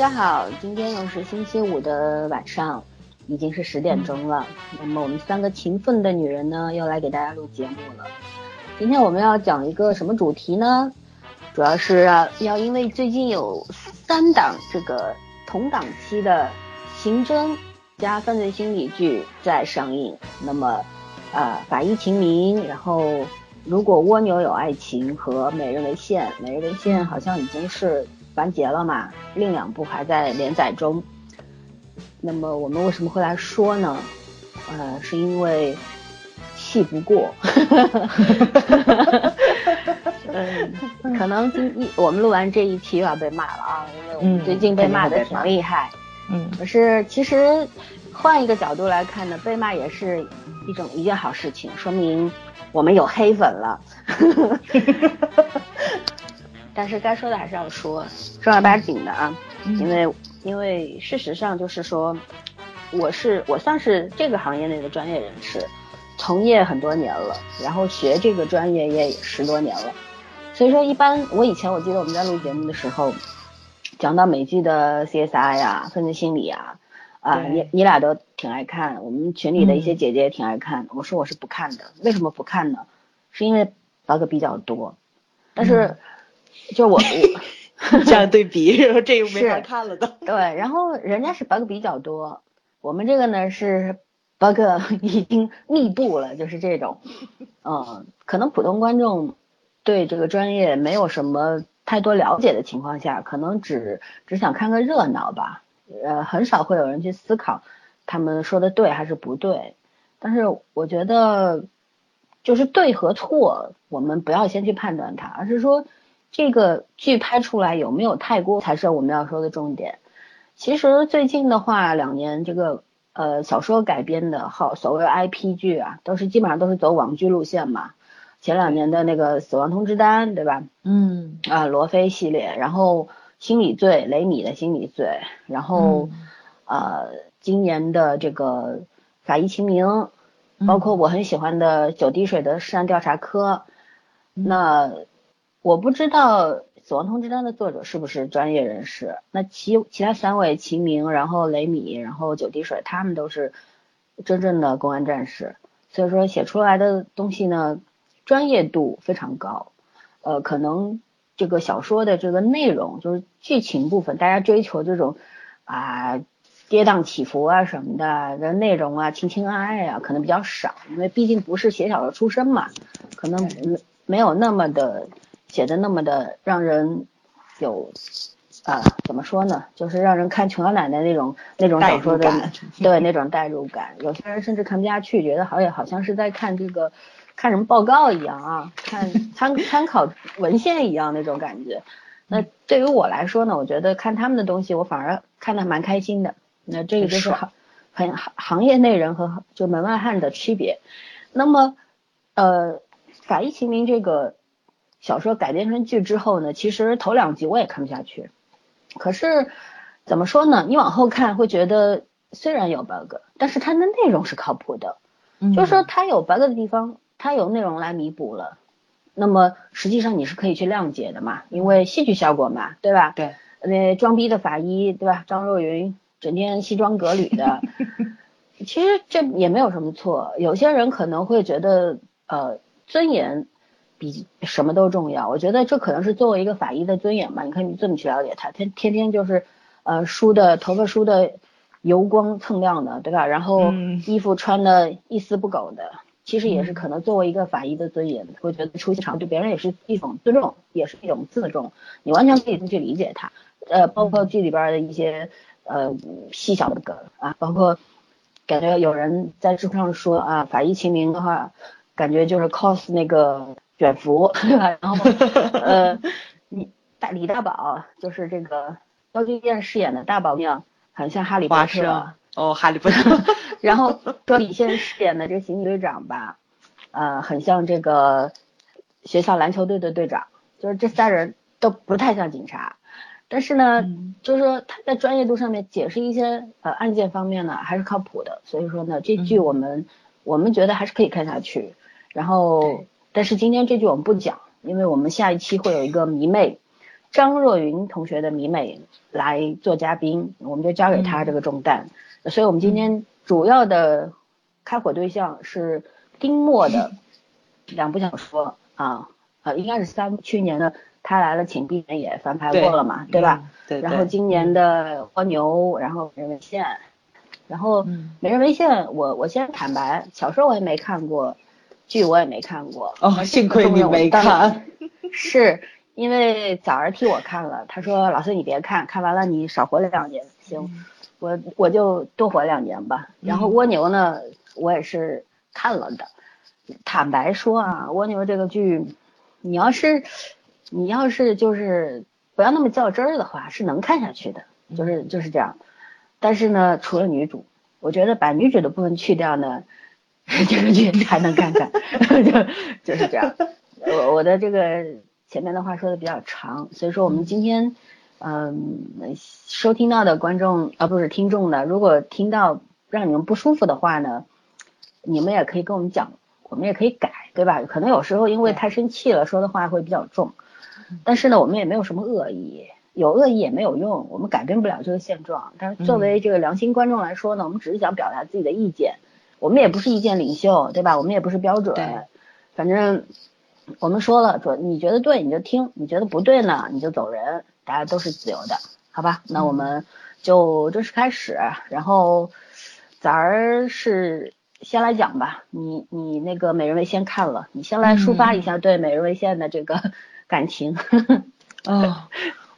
大家好，今天又是星期五的晚上，已经是十点钟了。那么我们三个勤奋的女人呢，又来给大家录节目了。今天我们要讲一个什么主题呢？主要是要因为最近有三档这个同档期的刑侦加犯罪心理剧在上映。那么，呃，法医秦明，然后如果蜗牛有爱情和美人为馅，美人为馅好像已经是。完结了嘛？另两部还在连载中。那么我们为什么会来说呢？呃，是因为气不过。嗯，可能今一我们录完这一期又要被骂了啊，因为我们最近被骂的挺厉害。嗯，可是其实换一个角度来看呢，被骂也是一种一件好事情，说明我们有黑粉了。但是该说的还是要说，正儿八经的啊，因为因为事实上就是说，我是我算是这个行业内的专业人士，从业很多年了，然后学这个专业也十多年了，所以说一般我以前我记得我们在录节目的时候，讲到美剧的 CSI 呀、犯罪心理啊，啊你你俩都挺爱看，我们群里的一些姐姐也挺爱看，我说我是不看的，为什么不看呢？是因为 bug 比较多，但是。就我我 这样对比，然后这又没法看了都。对，然后人家是 bug 比较多，我们这个呢是 bug 已经密布了，就是这种。嗯，可能普通观众对这个专业没有什么太多了解的情况下，可能只只想看个热闹吧。呃，很少会有人去思考他们说的对还是不对。但是我觉得，就是对和错，我们不要先去判断它，而是说。这个剧拍出来有没有太过，才是我们要说的重点。其实最近的话，两年这个呃小说改编的好所谓 IP 剧啊，都是基本上都是走网剧路线嘛。前两年的那个《死亡通知单》，对吧？嗯。啊，罗非系列，然后《心理罪》，雷米的《心理罪》，然后呃今年的这个《法医秦明》，包括我很喜欢的《九滴水的尸案调查科》，那。我不知道《死亡通知单》的作者是不是专业人士。那其其他三位秦明，然后雷米，然后九滴水，他们都是真正的公安战士，所以说写出来的东西呢，专业度非常高。呃，可能这个小说的这个内容，就是剧情部分，大家追求这种啊跌宕起伏啊什么的，这内容啊情情爱爱啊，可能比较少，因为毕竟不是写小说出身嘛，可能没没有那么的。写的那么的让人有啊，怎么说呢？就是让人看琼瑶奶奶那种那种小说的，对那种代入感。有些人甚至看不下去，觉得好也好像是在看这个看什么报告一样啊，看参参考文献一样那种感觉。那对于我来说呢，我觉得看他们的东西，我反而看的蛮开心的。那这个就是行很行行业内人和就门外汉的区别。那么呃，法医秦明这个。小说改编成剧之后呢，其实头两集我也看不下去。可是怎么说呢？你往后看会觉得，虽然有 bug，但是它的内容是靠谱的。嗯，就是说它有 bug 的地方，它有内容来弥补了。那么实际上你是可以去谅解的嘛，因为戏剧效果嘛，对吧？对。那装逼的法医，对吧？张若昀整天西装革履的，其实这也没有什么错。有些人可能会觉得，呃，尊严。比什么都重要，我觉得这可能是作为一个法医的尊严吧。你可以这么去了解他，他天天就是，呃，梳的头发梳的油光锃亮的，对吧？然后衣服穿的一丝不苟的，其实也是可能作为一个法医的尊严，会觉得出现场对别人也是一种尊重，也是一种自重。你完全可以去理解他，呃，包括剧里边的一些呃细小的梗啊，包括感觉有人在知乎上说啊，法医秦明的话，感觉就是 cos 那个。卷福对吧？然后 呃，你大李大宝就是这个高俊健饰演的大宝娘，很像哈利波特哦，哈利波特。然后说李现饰演的这个刑警队长吧，呃，很像这个学校篮球队的队长，就是这三人都不太像警察，但是呢，就是说他在专业度上面解释一些呃案件方面呢还是靠谱的，所以说呢，这剧我们我们觉得还是可以看下去，然后。但是今天这句我们不讲，因为我们下一期会有一个迷妹，张若昀同学的迷妹来做嘉宾，我们就交给他这个重担。所以我们今天主要的开火对象是丁墨的 两部小说啊，呃，应该是三，去年的他来了，请闭眼也翻拍过了嘛，对吧？对。然后今年的蜗牛，然后美人为线，然后美人为线，我我先坦白，小说我也没看过，剧我也没看过。哦，幸亏你没看。是因为早儿替我看了，他说老师你别看，看完了你少活两年，行。我我就多活两年吧，然后蜗牛呢，我也是看了的。坦白说啊，蜗牛这个剧，你要是你要是就是不要那么较真儿的话，是能看下去的，就是就是这样。但是呢，除了女主，我觉得把女主的部分去掉呢，电视剧还能看看，就就是这样。我我的这个前面的话说的比较长，所以说我们今天。嗯，收听到的观众啊，不是听众的，如果听到让你们不舒服的话呢，你们也可以跟我们讲，我们也可以改，对吧？可能有时候因为太生气了，说的话会比较重，但是呢，我们也没有什么恶意，有恶意也没有用，我们改变不了这个现状。但是作为这个良心观众来说呢，我们只是想表达自己的意见，我们也不是意见领袖，对吧？我们也不是标准，反正我们说了，说你觉得对你就听，你觉得不对呢你就走人。大家都是自由的，好吧？那我们就正式开始。然后咱儿是先来讲吧。你你那个美人为先看了，你先来抒发一下对美人为先的这个 感情。哦，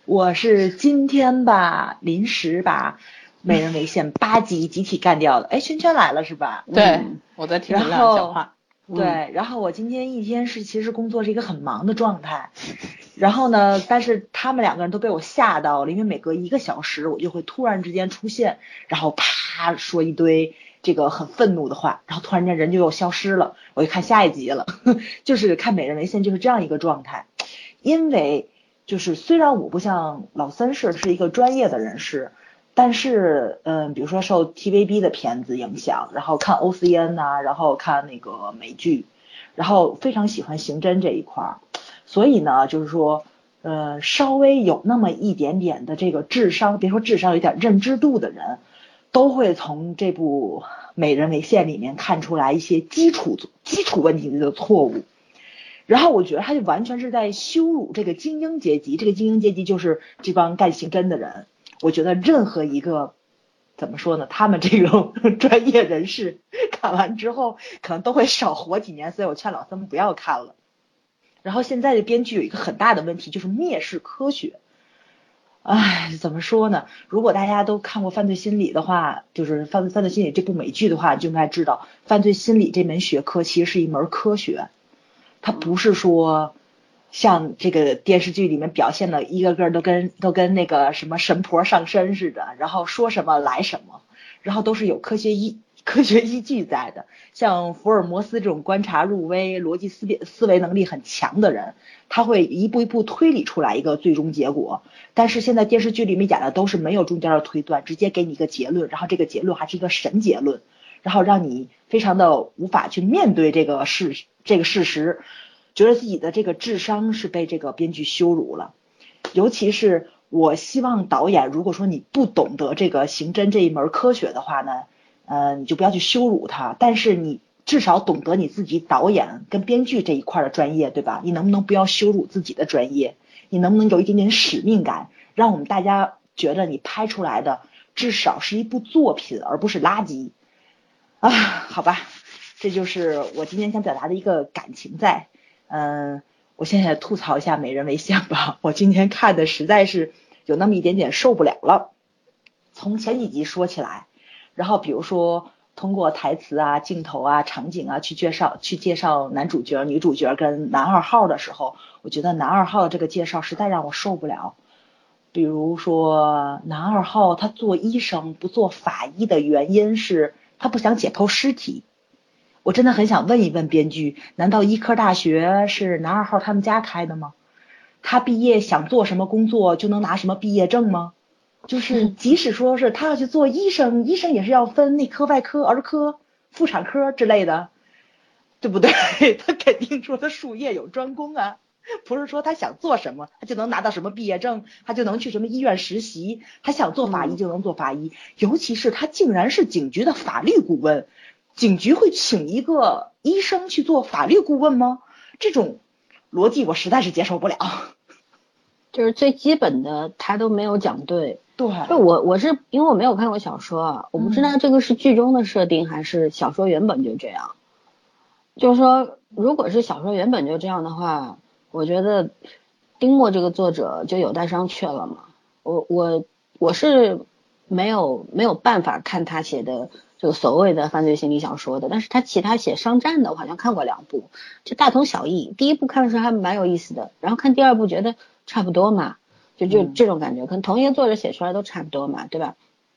我是今天吧，临时把美人为线八集集体干掉了。哎，圈圈来了是吧？对，我在听你俩讲话。对，然后我今天一天是其实工作是一个很忙的状态，然后呢，但是他们两个人都被我吓到了，因为每隔一个小时我就会突然之间出现，然后啪说一堆这个很愤怒的话，然后突然间人就又消失了，我就看下一集了，就是看美人为线就是这样一个状态，因为就是虽然我不像老三是是一个专业的人士。但是，嗯，比如说受 TVB 的片子影响，然后看 OCN 呐，然后看那个美剧，然后非常喜欢刑侦这一块儿，所以呢，就是说，呃，稍微有那么一点点的这个智商，别说智商，有点认知度的人，都会从这部《美人为线》里面看出来一些基础基础问题的错误。然后我觉得他就完全是在羞辱这个精英阶级，这个精英阶级就是这帮干刑侦的人。我觉得任何一个怎么说呢？他们这种 专业人士看完之后，可能都会少活几年，所以我劝老三们不要看了。然后现在的编剧有一个很大的问题，就是蔑视科学。唉，怎么说呢？如果大家都看过《犯罪心理》的话，就是《犯犯罪心理》这部美剧的话，就应该知道，犯罪心理这门学科其实是一门科学，它不是说。像这个电视剧里面表现的，一个个都跟都跟那个什么神婆上身似的，然后说什么来什么，然后都是有科学依科学依据在的。像福尔摩斯这种观察入微、逻辑思辨思维能力很强的人，他会一步一步推理出来一个最终结果。但是现在电视剧里面演的都是没有中间的推断，直接给你一个结论，然后这个结论还是一个神结论，然后让你非常的无法去面对这个事这个事实。觉得自己的这个智商是被这个编剧羞辱了，尤其是我希望导演，如果说你不懂得这个刑侦这一门科学的话呢，呃，你就不要去羞辱他，但是你至少懂得你自己导演跟编剧这一块的专业，对吧？你能不能不要羞辱自己的专业？你能不能有一点点使命感，让我们大家觉得你拍出来的至少是一部作品，而不是垃圾啊？好吧，这就是我今天想表达的一个感情在。嗯，我现在吐槽一下《美人为馅》吧。我今天看的实在是有那么一点点受不了了。从前几集说起来，然后比如说通过台词啊、镜头啊、场景啊去介绍、去介绍男主角、女主角跟男二号的时候，我觉得男二号这个介绍实在让我受不了。比如说男二号他做医生不做法医的原因是他不想解剖尸体。我真的很想问一问编剧，难道医科大学是男二号他们家开的吗？他毕业想做什么工作就能拿什么毕业证吗？就是即使说是他要去做医生，医生也是要分内科、外科、儿科、妇产科之类的，对不对？他肯定说他术业有专攻啊。不是说他想做什么，他就能拿到什么毕业证，他就能去什么医院实习，他想做法医就能做法医。尤其是他竟然是警局的法律顾问，警局会请一个医生去做法律顾问吗？这种逻辑我实在是接受不了。就是最基本的他都没有讲对。对，就我我是因为我没有看过小说，我不知道这个是剧中的设定还是小说原本就这样。就是说，如果是小说原本就这样的话。我觉得丁墨这个作者就有待商榷了嘛。我我我是没有没有办法看他写的这个所谓的犯罪心理小说的，但是他其他写商战的，我好像看过两部，就大同小异。第一部看的时候还蛮有意思的，然后看第二部觉得差不多嘛，就就这种感觉，可能同一个作者写出来都差不多嘛，对吧？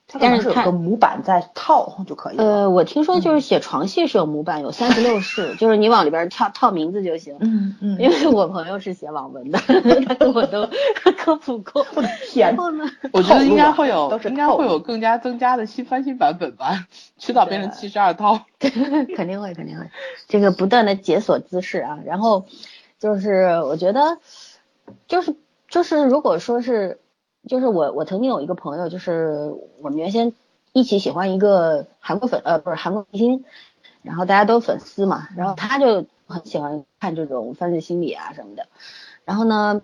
但是有个模板在套就可以。呃，我听说就是写床戏是有模板，有三十六式，就是你往里边套套名字就行。嗯嗯。因为我朋友是写网文的，他跟我都 科普过。我的天！我觉得应该会有，应该会有更加增加的新翻新版本吧，迟早变成七十二套。肯定会，肯定会。这个不断的解锁姿势啊，然后就是我觉得，就是就是如果说是。就是我，我曾经有一个朋友，就是我们原先一起喜欢一个韩国粉，呃，不是韩国明星，然后大家都粉丝嘛，然后他就很喜欢看这种犯罪心理啊什么的，然后呢，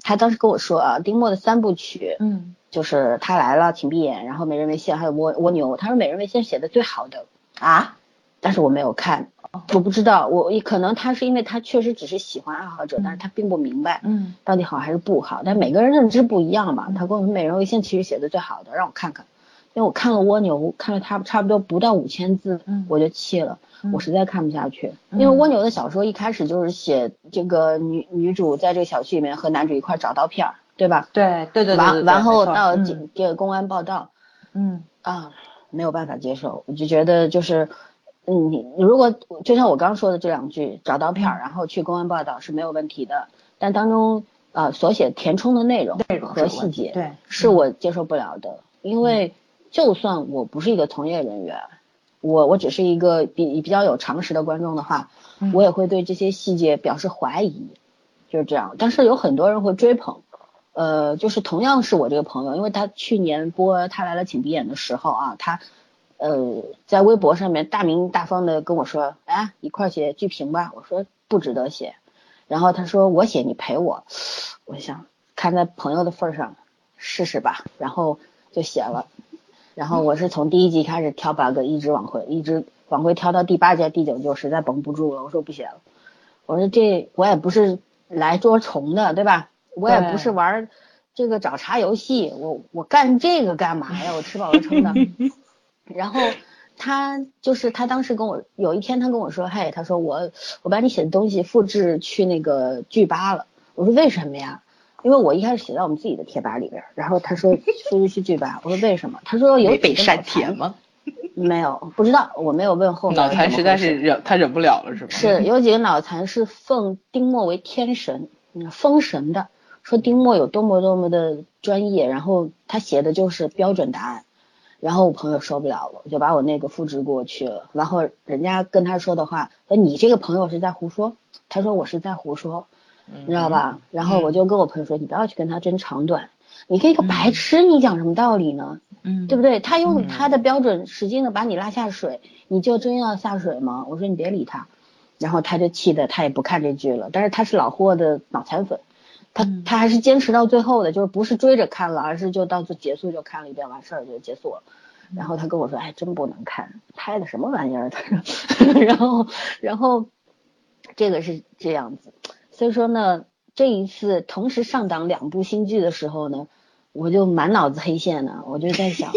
他当时跟我说啊，丁墨的三部曲，嗯，就是他来了，请闭眼，然后美人为先，还有蜗蜗牛，他说美人为先写的最好的。啊。但是我没有看，我不知道，我可能他是因为他确实只是喜欢爱好者，但是他并不明白，嗯，到底好还是不好。但每个人认知不一样嘛。他跟我们《美人为先》其实写的最好的，让我看看，因为我看了蜗牛，看了他差不多不到五千字，我就气了，我实在看不下去。因为蜗牛的小说一开始就是写这个女女主在这个小区里面和男主一块找刀片儿，对吧？对对对。完完后到警这个公安报道，嗯啊，没有办法接受，我就觉得就是。嗯，你如果就像我刚说的这两句，找刀片儿，然后去公安报道是没有问题的，但当中呃所写填充的内容和细节，对，是我接受不了的。因为就算我不是一个从业人员，我我只是一个比比较有常识的观众的话，我也会对这些细节表示怀疑，就是这样。但是有很多人会追捧，呃，就是同样是我这个朋友，因为他去年播他来了请闭眼的时候啊，他。呃，在微博上面大名大方的跟我说，哎，一块写剧评吧。我说不值得写，然后他说我写你陪我，我想看在朋友的份上试试吧，然后就写了。然后我是从第一集开始挑 bug，一直往回，一直往回挑到第八集、第九集，实在绷不住了，我说不写了。我说这我也不是来捉虫的，对吧？我也不是玩这个找茬游戏，我我干这个干嘛呀？我吃饱了撑的。然后他就是他当时跟我有一天他跟我说，嘿，他说我我把你写的东西复制去那个剧吧了。我说为什么呀？因为我一开始写在我们自己的贴吧里边，然后他说复制去剧吧。我说为什么？他说有被删帖吗？没有，不知道，我没有问后。脑残实在是忍，他忍不了了是吗？是有几个脑残是奉丁墨为天神，封神的，说丁墨有多么多么的专业，然后他写的就是标准答案。然后我朋友受不了了，我就把我那个复制过去了。然后人家跟他说的话，说你这个朋友是在胡说。他说我是在胡说，你知道吧？然后我就跟我朋友说，你不要去跟他争长短。你跟一个白痴，你讲什么道理呢？嗯，对不对？他用他的标准使劲的把你拉下水，你就真要下水吗？我说你别理他。然后他就气的，他也不看这剧了。但是他是老霍的脑残粉，他他还是坚持到最后的，就是不是追着看了，而是就到最结束就看了一遍，完事儿就结束了。然后他跟我说：“哎，真不能看，拍的什么玩意儿？”他说，然后，然后这个是这样子，所以说呢，这一次同时上档两部新剧的时候呢，我就满脑子黑线呢，我就在想，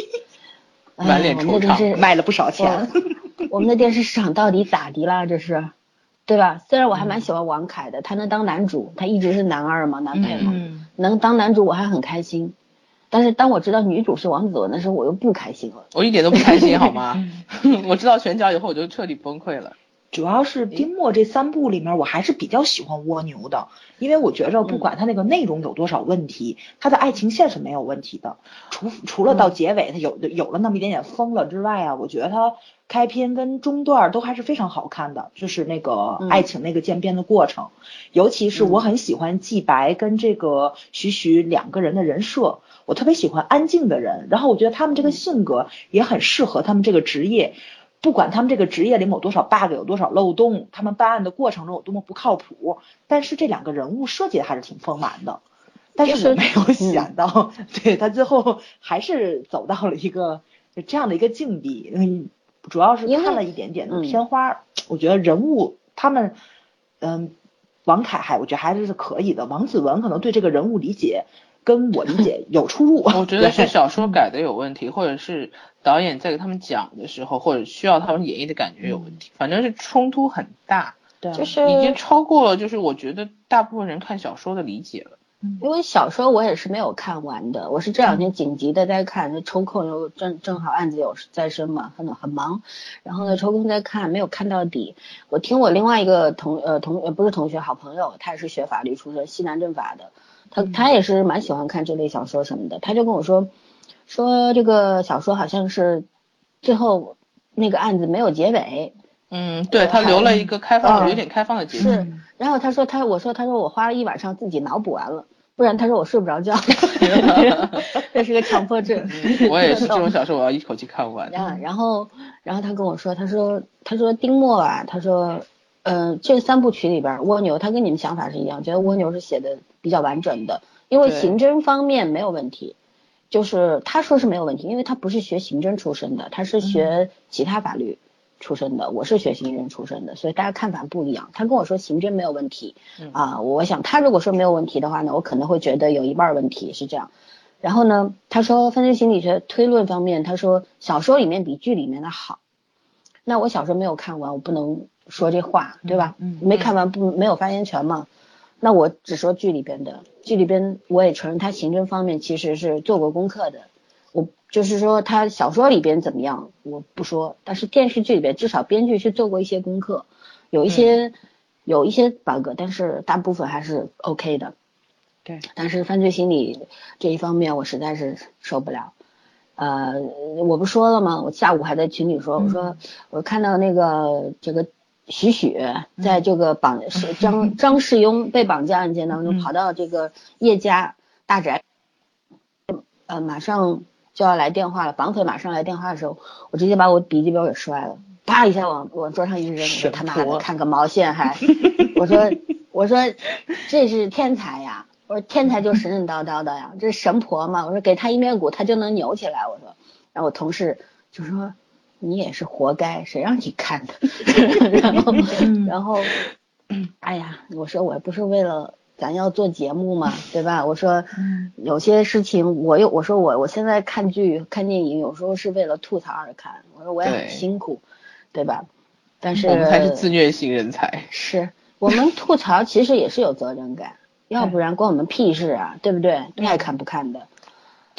满脸惆怅，卖了不少钱，我们的电视市场到底咋的啦？这是，对吧？虽然我还蛮喜欢王凯的，他能当男主，他一直是男二嘛，男配嘛，能当男主我还很开心。但是当我知道女主是王子文的时候，我又不开心了。我一点都不开心，好吗？我知道选角以后，我就彻底崩溃了。主要是丁墨这三部里面，我还是比较喜欢蜗牛的，因为我觉着不管他那个内容有多少问题，他的爱情线是没有问题的。除除了到结尾他有有了那么一点点疯了之外啊，我觉得他开篇跟中段都还是非常好看的，就是那个爱情那个渐变的过程。尤其是我很喜欢季白跟这个徐徐两个人的人设，我特别喜欢安静的人，然后我觉得他们这个性格也很适合他们这个职业。不管他们这个职业里有多少 bug，有多少漏洞，他们办案的过程中有多么不靠谱，但是这两个人物设计的还是挺丰满的。但是我没有想到，对他最后还是走到了一个这样的一个境地。嗯，主要是看了一点点的片花，我觉得人物他们，嗯，王凯还我觉得还是是可以的。王子文可能对这个人物理解。跟我理解有出入，我觉得是小说改的有问题，或者是导演在给他们讲的时候，或者需要他们演绎的感觉有问题，反正是冲突很大，对，就是已经超过了，就是我觉得大部分人看小说的理解了。因为小说我也是没有看完的，我是这两天紧急的在看，抽空又正正好案子有在身嘛，很很忙，然后呢抽空在看，没有看到底。我听我另外一个同呃同呃不是同学好朋友，他也是学法律出身，西南政法的。他他也是蛮喜欢看这类小说什么的，他就跟我说，说这个小说好像是最后那个案子没有结尾，嗯，对他留了一个开放，有点开放的结局。是，然后他说他我说他说我花了一晚上自己脑补完了，不然他说我睡不着觉，这是个强迫症。我也是这种小说，我要一口气看完。然后然后他跟我说，他说他说丁墨啊，他说。嗯，这三部曲里边，蜗牛他跟你们想法是一样，觉得蜗牛是写的比较完整的，因为刑侦方面没有问题，就是他说是没有问题，因为他不是学刑侦出身的，他是学其他法律出身的，我是学刑侦出身的，所以大家看法不一样。他跟我说刑侦没有问题，啊，我想他如果说没有问题的话呢，我可能会觉得有一半问题是这样。然后呢，他说犯罪心理学推论方面，他说小说里面比剧里面的好，那我小说没有看完，我不能。说这话对吧？嗯，没看完不没有发言权嘛？那我只说剧里边的，剧里边我也承认他刑侦方面其实是做过功课的。我就是说他小说里边怎么样，我不说，但是电视剧里边至少编剧是做过一些功课，有一些有一些 bug，但是大部分还是 OK 的。对，但是犯罪心理这一方面我实在是受不了。呃，我不说了吗？我下午还在群里说，我说我看到那个这个。许许在这个绑是张 张世庸被绑架案件当中，跑到这个叶家大宅，呃，马上就要来电话了，绑腿马上来电话的时候，我直接把我笔记本给摔了，啪一下往往桌上一扔，我说他妈的看个毛线还，我说我说这是天才呀，我说天才就神神叨叨的呀，这是神婆嘛，我说给他一面鼓他就能扭起来，我说，然后我同事就说。你也是活该，谁让你看的？然后，然后，哎呀，我说我不是为了咱要做节目嘛，对吧？我说有些事情我又我说我我现在看剧看电影有时候是为了吐槽而看，我说我也很辛苦，对吧？但是我们才是自虐型人才，是我们吐槽其实也是有责任感，要不然关我们屁事啊，对不对？你爱看不看的。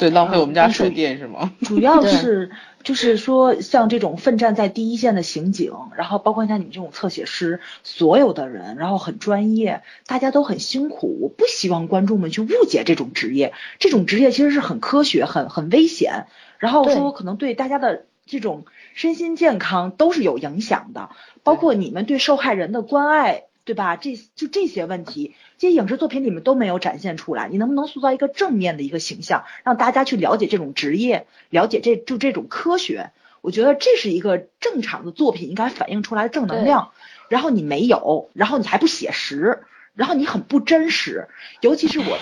对，浪费我们家水电是吗？主要是就是说，像这种奋战在第一线的刑警，然后包括像你们这种侧写师，所有的人，然后很专业，大家都很辛苦。我不希望观众们去误解这种职业，这种职业其实是很科学、很很危险，然后说可能对大家的这种身心健康都是有影响的，包括你们对受害人的关爱。对吧？这就这些问题，这些影视作品里面都没有展现出来。你能不能塑造一个正面的一个形象，让大家去了解这种职业，了解这就这种科学？我觉得这是一个正常的作品应该反映出来的正能量。然后你没有，然后你还不写实，然后你很不真实。尤其是我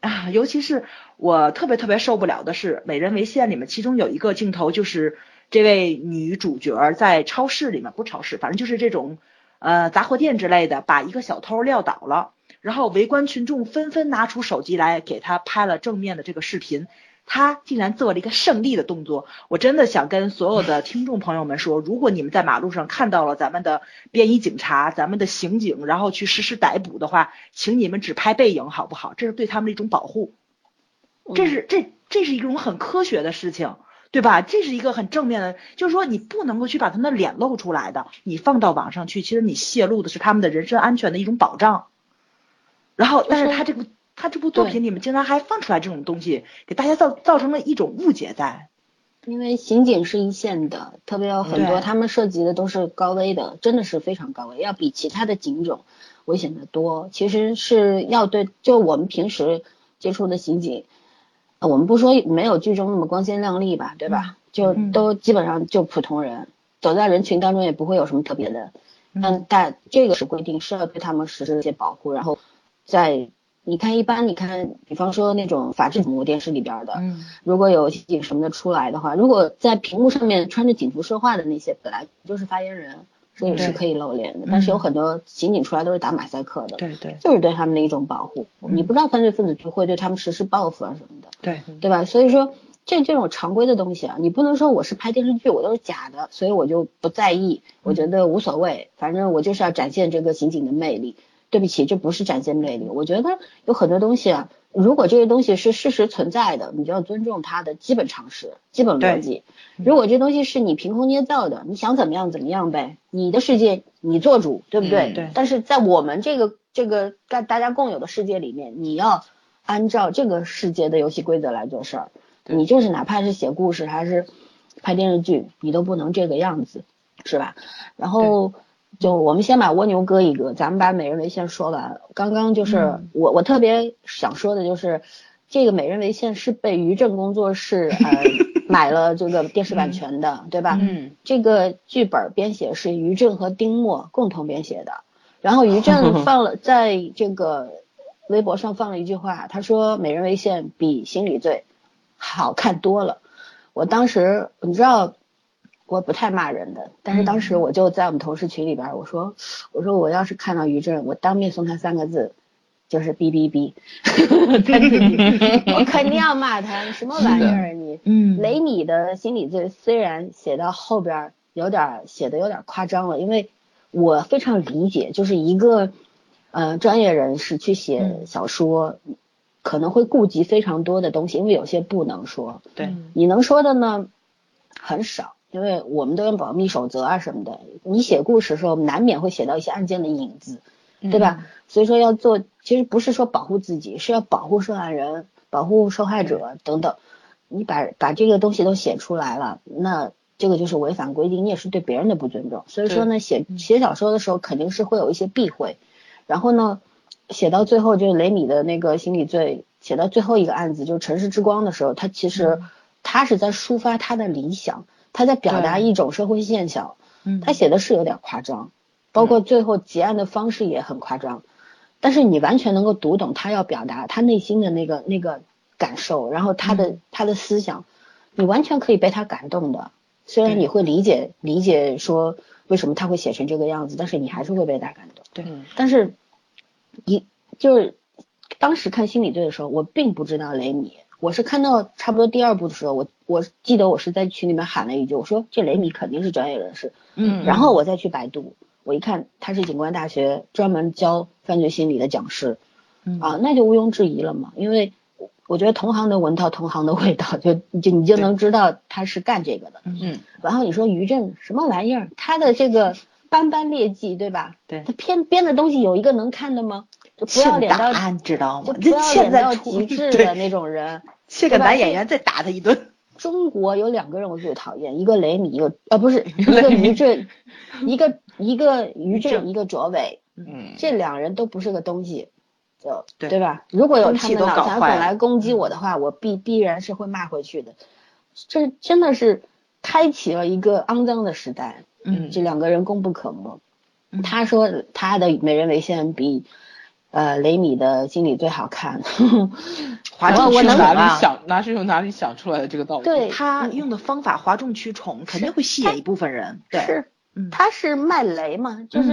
啊，尤其是我特别特别受不了的是《美人为馅》里面，其中有一个镜头就是这位女主角在超市里面，不是超市，反正就是这种。呃，杂货店之类的，把一个小偷撂倒了，然后围观群众纷纷拿出手机来给他拍了正面的这个视频，他竟然做了一个胜利的动作。我真的想跟所有的听众朋友们说，如果你们在马路上看到了咱们的便衣警察、咱们的刑警，然后去实施逮捕的话，请你们只拍背影好不好？这是对他们的一种保护，这是这这是一种很科学的事情。对吧？这是一个很正面的，就是说你不能够去把他们的脸露出来的，你放到网上去，其实你泄露的是他们的人身安全的一种保障。然后，但是他这部他这部作品里面竟然还放出来这种东西，给大家造造成了一种误解在。因为刑警是一线的，特别有很多他们涉及的都是高危的，真的是非常高危，要比其他的警种危险的多。其实是要对，就我们平时接触的刑警。我们不说没有剧中那么光鲜亮丽吧，对吧？就都基本上就普通人，走在人群当中也不会有什么特别的。但，但这个是规定是要对他们实施一些保护。然后，在你看一般，你看，比方说那种法制节目电视里边的，如果有警什么的出来的话，如果在屏幕上面穿着警服说话的那些，本来就是发言人。所以是可以露脸的，但是有很多刑警出来都是打马赛克的，对对，就是对他们的一种保护。你不知道犯罪分子就会对他们实施报复啊什么的，对对吧？所以说这这种常规的东西啊，你不能说我是拍电视剧，我都是假的，所以我就不在意，我觉得无所谓，反正我就是要展现这个刑警的魅力。对不起，这不是展现魅力。我觉得有很多东西啊，如果这些东西是事实存在的，你就要尊重它的基本常识、基本逻辑。如果这东西是你凭空捏造的，你想怎么样怎么样呗，你的世界你做主，对不对？对。但是在我们这个这个大大家共有的世界里面，你要按照这个世界的游戏规则来做事儿。你就是哪怕是写故事还是拍电视剧，你都不能这个样子，是吧？然后。就我们先把蜗牛搁一搁，咱们把美人为先说完。刚刚就是我我特别想说的就是，这个美人为线是被于正工作室呃 买了这个电视版权的，对吧？嗯。这个剧本编写是于正和丁墨共同编写的。然后于正放了 在这个微博上放了一句话，他说美人为馅比心理罪好看多了。我当时你知道。我不太骂人的，但是当时我就在我们同事群里边，我说，我说我要是看到于正，我当面送他三个字，就是哔哔哔，我肯定要骂他，什么玩意儿你？嗯，雷米的心理罪虽然写到后边有点写的有点夸张了，因为我非常理解，就是一个呃专业人士去写小说，可能会顾及非常多的东西，因为有些不能说，对，你能说的呢很少。因为我们都用保密守则啊什么的，你写故事的时候难免会写到一些案件的影子，对吧？所以说要做，其实不是说保护自己，是要保护受害人、保护受害者等等。你把把这个东西都写出来了，那这个就是违反规定，你也是对别人的不尊重。所以说呢，写写小说的时候肯定是会有一些避讳。然后呢，写到最后就是雷米的那个心理罪，写到最后一个案子就是城市之光的时候，他其实他是在抒发他的理想。他在表达一种社会现象，他写的是有点夸张，包括最后结案的方式也很夸张，但是你完全能够读懂他要表达他内心的那个那个感受，然后他的他的思想，你完全可以被他感动的。虽然你会理解理解说为什么他会写成这个样子，但是你还是会被他感动。对，但是一就是当时看心理罪的时候，我并不知道雷米。我是看到差不多第二部的时候，我我记得我是在群里面喊了一句，我说这雷米肯定是专业人士，嗯，然后我再去百度，我一看他是警官大学专门教犯罪心理的讲师，啊，那就毋庸置疑了嘛，因为我觉得同行能闻到同行的味道，就就你就能知道他是干这个的，嗯，然后你说于震什么玩意儿，他的这个斑斑劣迹，对吧？对，他编编的东西有一个能看的吗？就不要脸到你知道吗？就不要脸到极致的那种人，这个男演员再打他一顿。中国有两个人我最讨厌，一个雷米，一个啊不是 一个于震，一个一个于震，一个卓伟。嗯，这两人都不是个东西，就对吧？如果有他们脑残粉来攻击我的话，我必必然是会骂回去的。这真的是开启了一个肮脏的时代。嗯，这两个人功不可没。他说他的美人为线比。呃，雷米的经理最好看，哗众取宠哪里想，哪是从哪里想出来的这个道理？对他用的方法哗众取宠，肯定会吸引一部分人。对，是，他是卖雷嘛，就是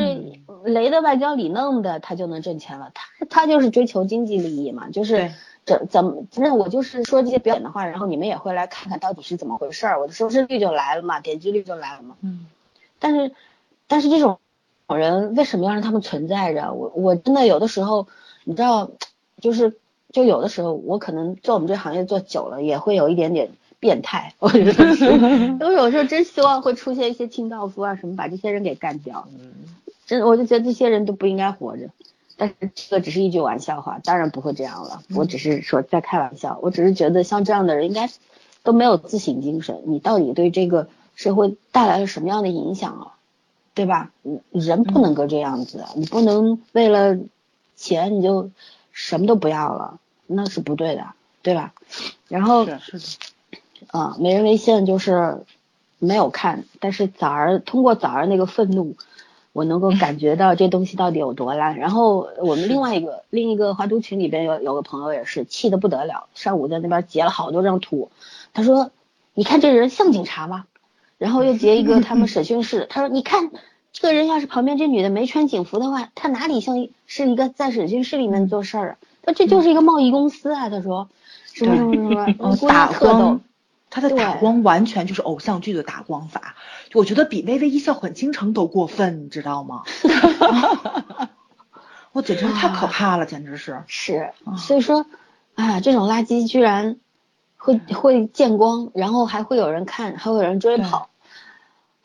雷的外焦里弄的，他就能挣钱了。他他就是追求经济利益嘛，就是怎怎么，那我就是说这些表演的话，然后你们也会来看看到底是怎么回事儿，我的收视率就来了嘛，点击率就来了嘛。嗯，但是但是这种。人为什么要让他们存在着？我我真的有的时候，你知道，就是就有的时候，我可能做我们这行业做久了，也会有一点点变态，我觉得是，我有时候真希望会出现一些清道夫啊什么，把这些人给干掉。嗯，真我就觉得这些人都不应该活着。但是这个只是一句玩笑话，当然不会这样了。我只是说在开玩笑，我只是觉得像这样的人应该都没有自省精神。你到底对这个社会带来了什么样的影响啊？对吧？人不能够这样子，你不能为了钱你就什么都不要了，那是不对的，对吧？然后是的，啊，美人为线就是没有看，但是早儿通过早儿那个愤怒。我能够感觉到这东西到底有多烂。然后我们另外一个另一个华都群里边有有个朋友也是气得不得了，上午在那边截了好多张图。他说：“你看这人像警察吗？”然后又截一个他们审讯室，他说：“你看这个人要是旁边这女的没穿警服的话，他哪里像是一个在审讯室里面做事儿啊？他这就是一个贸易公司啊。”他说：“什么什么什么，打光，他的打光完全就是偶像剧的打光法。”我觉得比微微一笑很倾城都过分，你知道吗？我简直太可怕了，简直是。是，所以说，啊，这种垃圾居然会会见光，然后还会有人看，还会有人追跑。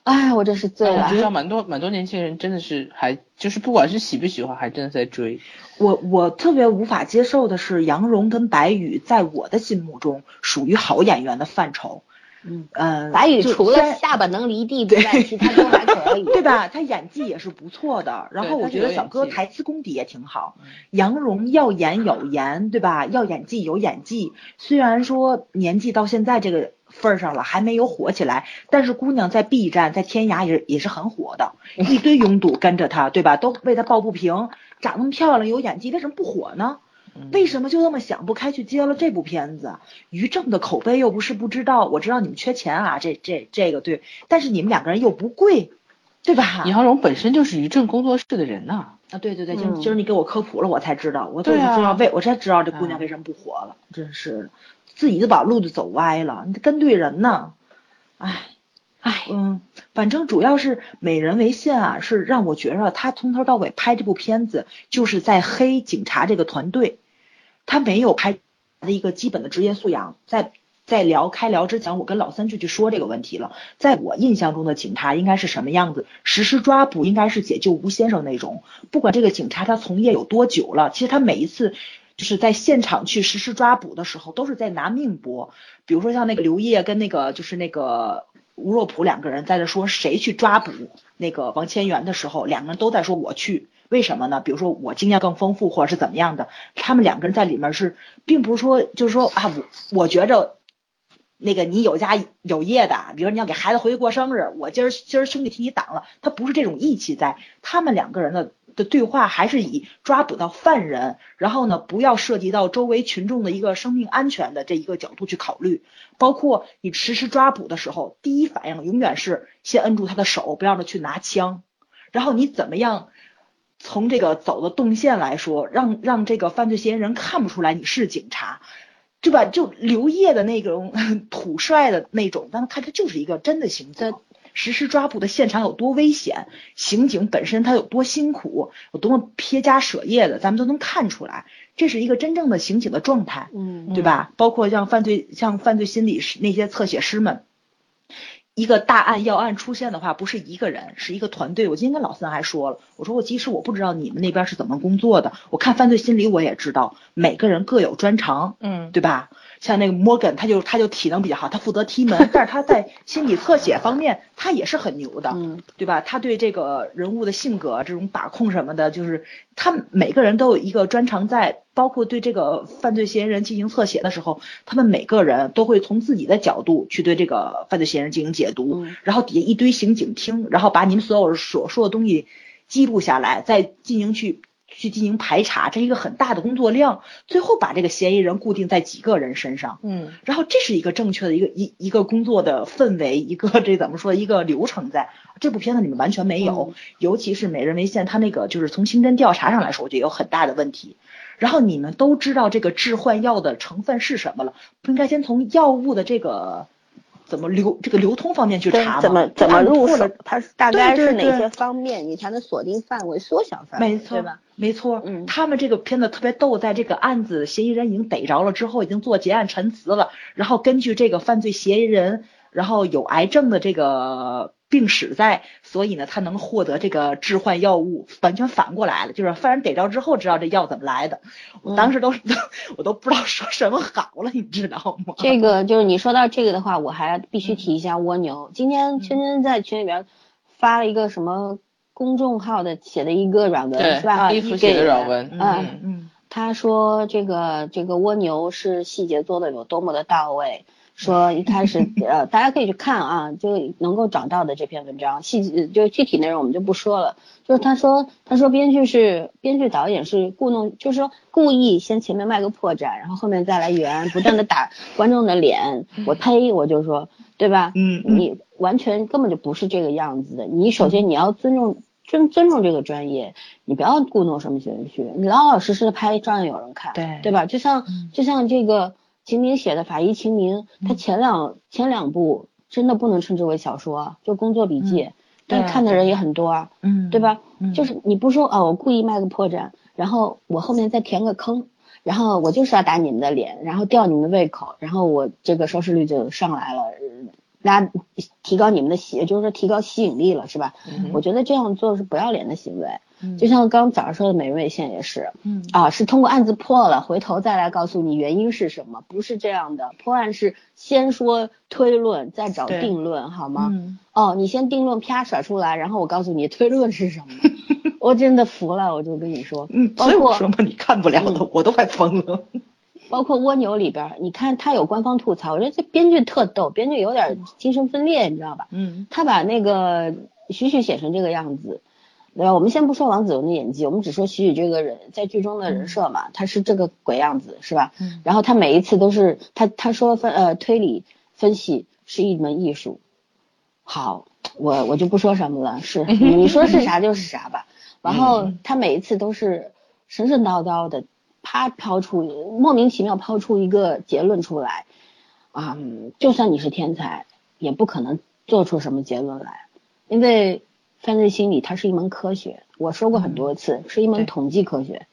哎，我真是醉了。我知道蛮多蛮多年轻人真的是还就是不管是喜不喜欢，还真的在追。我我特别无法接受的是杨蓉跟白宇在我的心目中属于好演员的范畴。嗯嗯，白宇除了下巴能离地之外，其他都还可以，对吧？他演技也是不错的。然后我觉得小哥台词功底也挺好。杨蓉要演有颜，对吧？要演技有演技。虽然说年纪到现在这个份儿上了，还没有火起来，但是姑娘在 B 站、在天涯也也是很火的，一堆拥堵跟着她，对吧？都为她抱不平。长那么漂亮，有演技，为什么不火呢？为什么就那么想不开去接了这部片子？于正的口碑又不是不知道，我知道你们缺钱啊，这这这个对，但是你们两个人又不贵，对吧？杨蓉本身就是于正工作室的人呐。啊，对对对，今今儿你给我科普了，我才知道，我才知道为，我才知道这姑娘为什么不火了，真是的自己都把路子走歪了，你跟对人呢，唉。唉，嗯，反正主要是美人为线啊，是让我觉着他从头到尾拍这部片子就是在黑警察这个团队。他没有拍的一个基本的职业素养，在在聊开聊之前，我跟老三就去说这个问题了。在我印象中的警察应该是什么样子？实施抓捕应该是解救吴先生那种。不管这个警察他从业有多久了，其实他每一次就是在现场去实施抓捕的时候，都是在拿命搏。比如说像那个刘烨跟那个就是那个吴若甫两个人在这说谁去抓捕那个王千源的时候，两个人都在说我去。为什么呢？比如说我经验更丰富，或者是怎么样的？他们两个人在里面是，并不是说就是说啊，我我觉着那个你有家有业的，比如你要给孩子回去过生日，我今儿今儿兄弟替你挡了，他不是这种义气在。他们两个人的的对话还是以抓捕到犯人，然后呢不要涉及到周围群众的一个生命安全的这一个角度去考虑。包括你实施抓捕的时候，第一反应永远是先摁住他的手，不让他去拿枪，然后你怎么样？从这个走的动线来说，让让这个犯罪嫌疑人看不出来你是警察，对吧？就刘烨的那种 土帅的那种，咱们看他就是一个真的刑警。实施抓捕的现场有多危险，刑警本身他有多辛苦，有多么撇家舍业的，咱们都能看出来。这是一个真正的刑警的状态，嗯，对吧？包括像犯罪像犯罪心理师那些侧写师们。一个大案要案出现的话，不是一个人，是一个团队。我今天跟老三还说了，我说我即使我不知道你们那边是怎么工作的，我看犯罪心理我也知道，每个人各有专长，嗯，对吧？像那个 Morgan，他就他就体能比较好，他负责踢门，但是他在心理侧写方面他也是很牛的，嗯，对吧？他对这个人物的性格这种把控什么的，就是他每个人都有一个专长在，包括对这个犯罪嫌疑人进行侧写的时候，他们每个人都会从自己的角度去对这个犯罪嫌疑人进行解读，然后底下一堆刑警听，然后把你们所有所说的东西记录下来，再进行去。去进行排查，这是一个很大的工作量，最后把这个嫌疑人固定在几个人身上，嗯，然后这是一个正确的一个一一个工作的氛围，一个这怎么说一个流程，在这部片子里面完全没有，尤其是美人为线，它那个就是从刑侦调查上来说，我觉得有很大的问题。然后你们都知道这个致幻药的成分是什么了，不应该先从药物的这个怎么流这个流通方面去查怎么怎么入手？它大概是哪些方面，你才能锁定范围、缩小范围？没错，对吧？没错，嗯，他们这个片子特别逗，在这个案子嫌疑人已经逮着了之后，已经做结案陈词了，然后根据这个犯罪嫌疑人，然后有癌症的这个。病史在，所以呢，他能获得这个致幻药物，完全反过来了，就是犯人逮着之后知道这药怎么来的。我当时都我都不知道说什么好了，你知道吗？这个就是你说到这个的话，我还必须提一下蜗牛。今天圈圈在群里边发了一个什么公众号的写的一个软文是吧？衣服写的软文，嗯嗯，他说这个这个蜗牛是细节做的有多么的到位。说一开始，呃，大家可以去看啊，就能够找到的这篇文章，细就具体内容我们就不说了。就是他说，他说编剧是编剧导演是故弄，就是说故意先前面卖个破绽，然后后面再来圆，不断的打观众的脸。我呸，我就说，对吧？嗯，你完全根本就不是这个样子的。你首先你要尊重尊尊重这个专业，你不要故弄什么玄虚，你老老实实的拍，照样有人看，对对吧？就像就像这个。秦明写的《法医秦明》，他前两前两部真的不能称之为小说，就工作笔记，但看的人也很多啊，嗯，对吧？就是你不说啊，我故意卖个破绽，然后我后面再填个坑，然后我就是要打你们的脸，然后吊你们的胃口，然后我这个收视率就上来了，拉提高你们的吸，就是说提高吸引力了，是吧？我觉得这样做是不要脸的行为。就像刚早上说的美瑞线也是，嗯啊，是通过案子破了，回头再来告诉你原因是什么，不是这样的。破案是先说推论，再找定论，好吗？哦，你先定论啪甩出来，然后我告诉你推论是什么。我真的服了，我就跟你说，嗯，包括什么你看不了的，我都快疯了。包括蜗牛里边，你看他有官方吐槽，我觉得这编剧特逗，编剧有点精神分裂，你知道吧？嗯，他把那个徐徐写成这个样子。对吧？我们先不说王子文的演技，我们只说徐徐这个人在剧中的人设嘛，他是这个鬼样子，是吧？嗯。然后他每一次都是他他说分呃推理分析是一门艺术。好，我我就不说什么了，是 你说是啥就是啥吧。然后他每一次都是神神叨叨的，啪抛出莫名其妙抛出一个结论出来啊，就算你是天才，也不可能做出什么结论来，因为。犯罪心理它是一门科学，我说过很多次，是一门统计科学，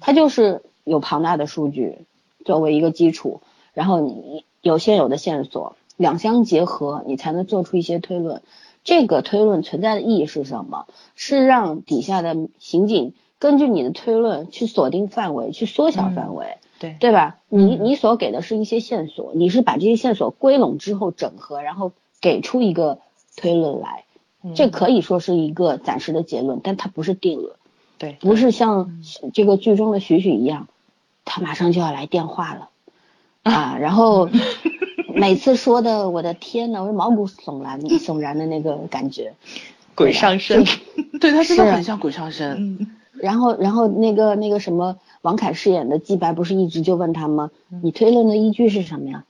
它就是有庞大的数据作为一个基础，然后你有现有的线索两相结合，你才能做出一些推论。这个推论存在的意义是什么？是让底下的刑警根据你的推论去锁定范围，去缩小范围，对对吧？你你所给的是一些线索，你是把这些线索归拢之后整合，然后给出一个推论来。这可以说是一个暂时的结论，但它不是定论。对，不是像这个剧中的许许一样，他马上就要来电话了 啊！然后 每次说的，我的天呐，我毛骨悚然、悚然的那个感觉，鬼上身。对他真的很像鬼上身。然后，然后那个那个什么，王凯饰演的季白不是一直就问他吗？你推论的依据是什么呀？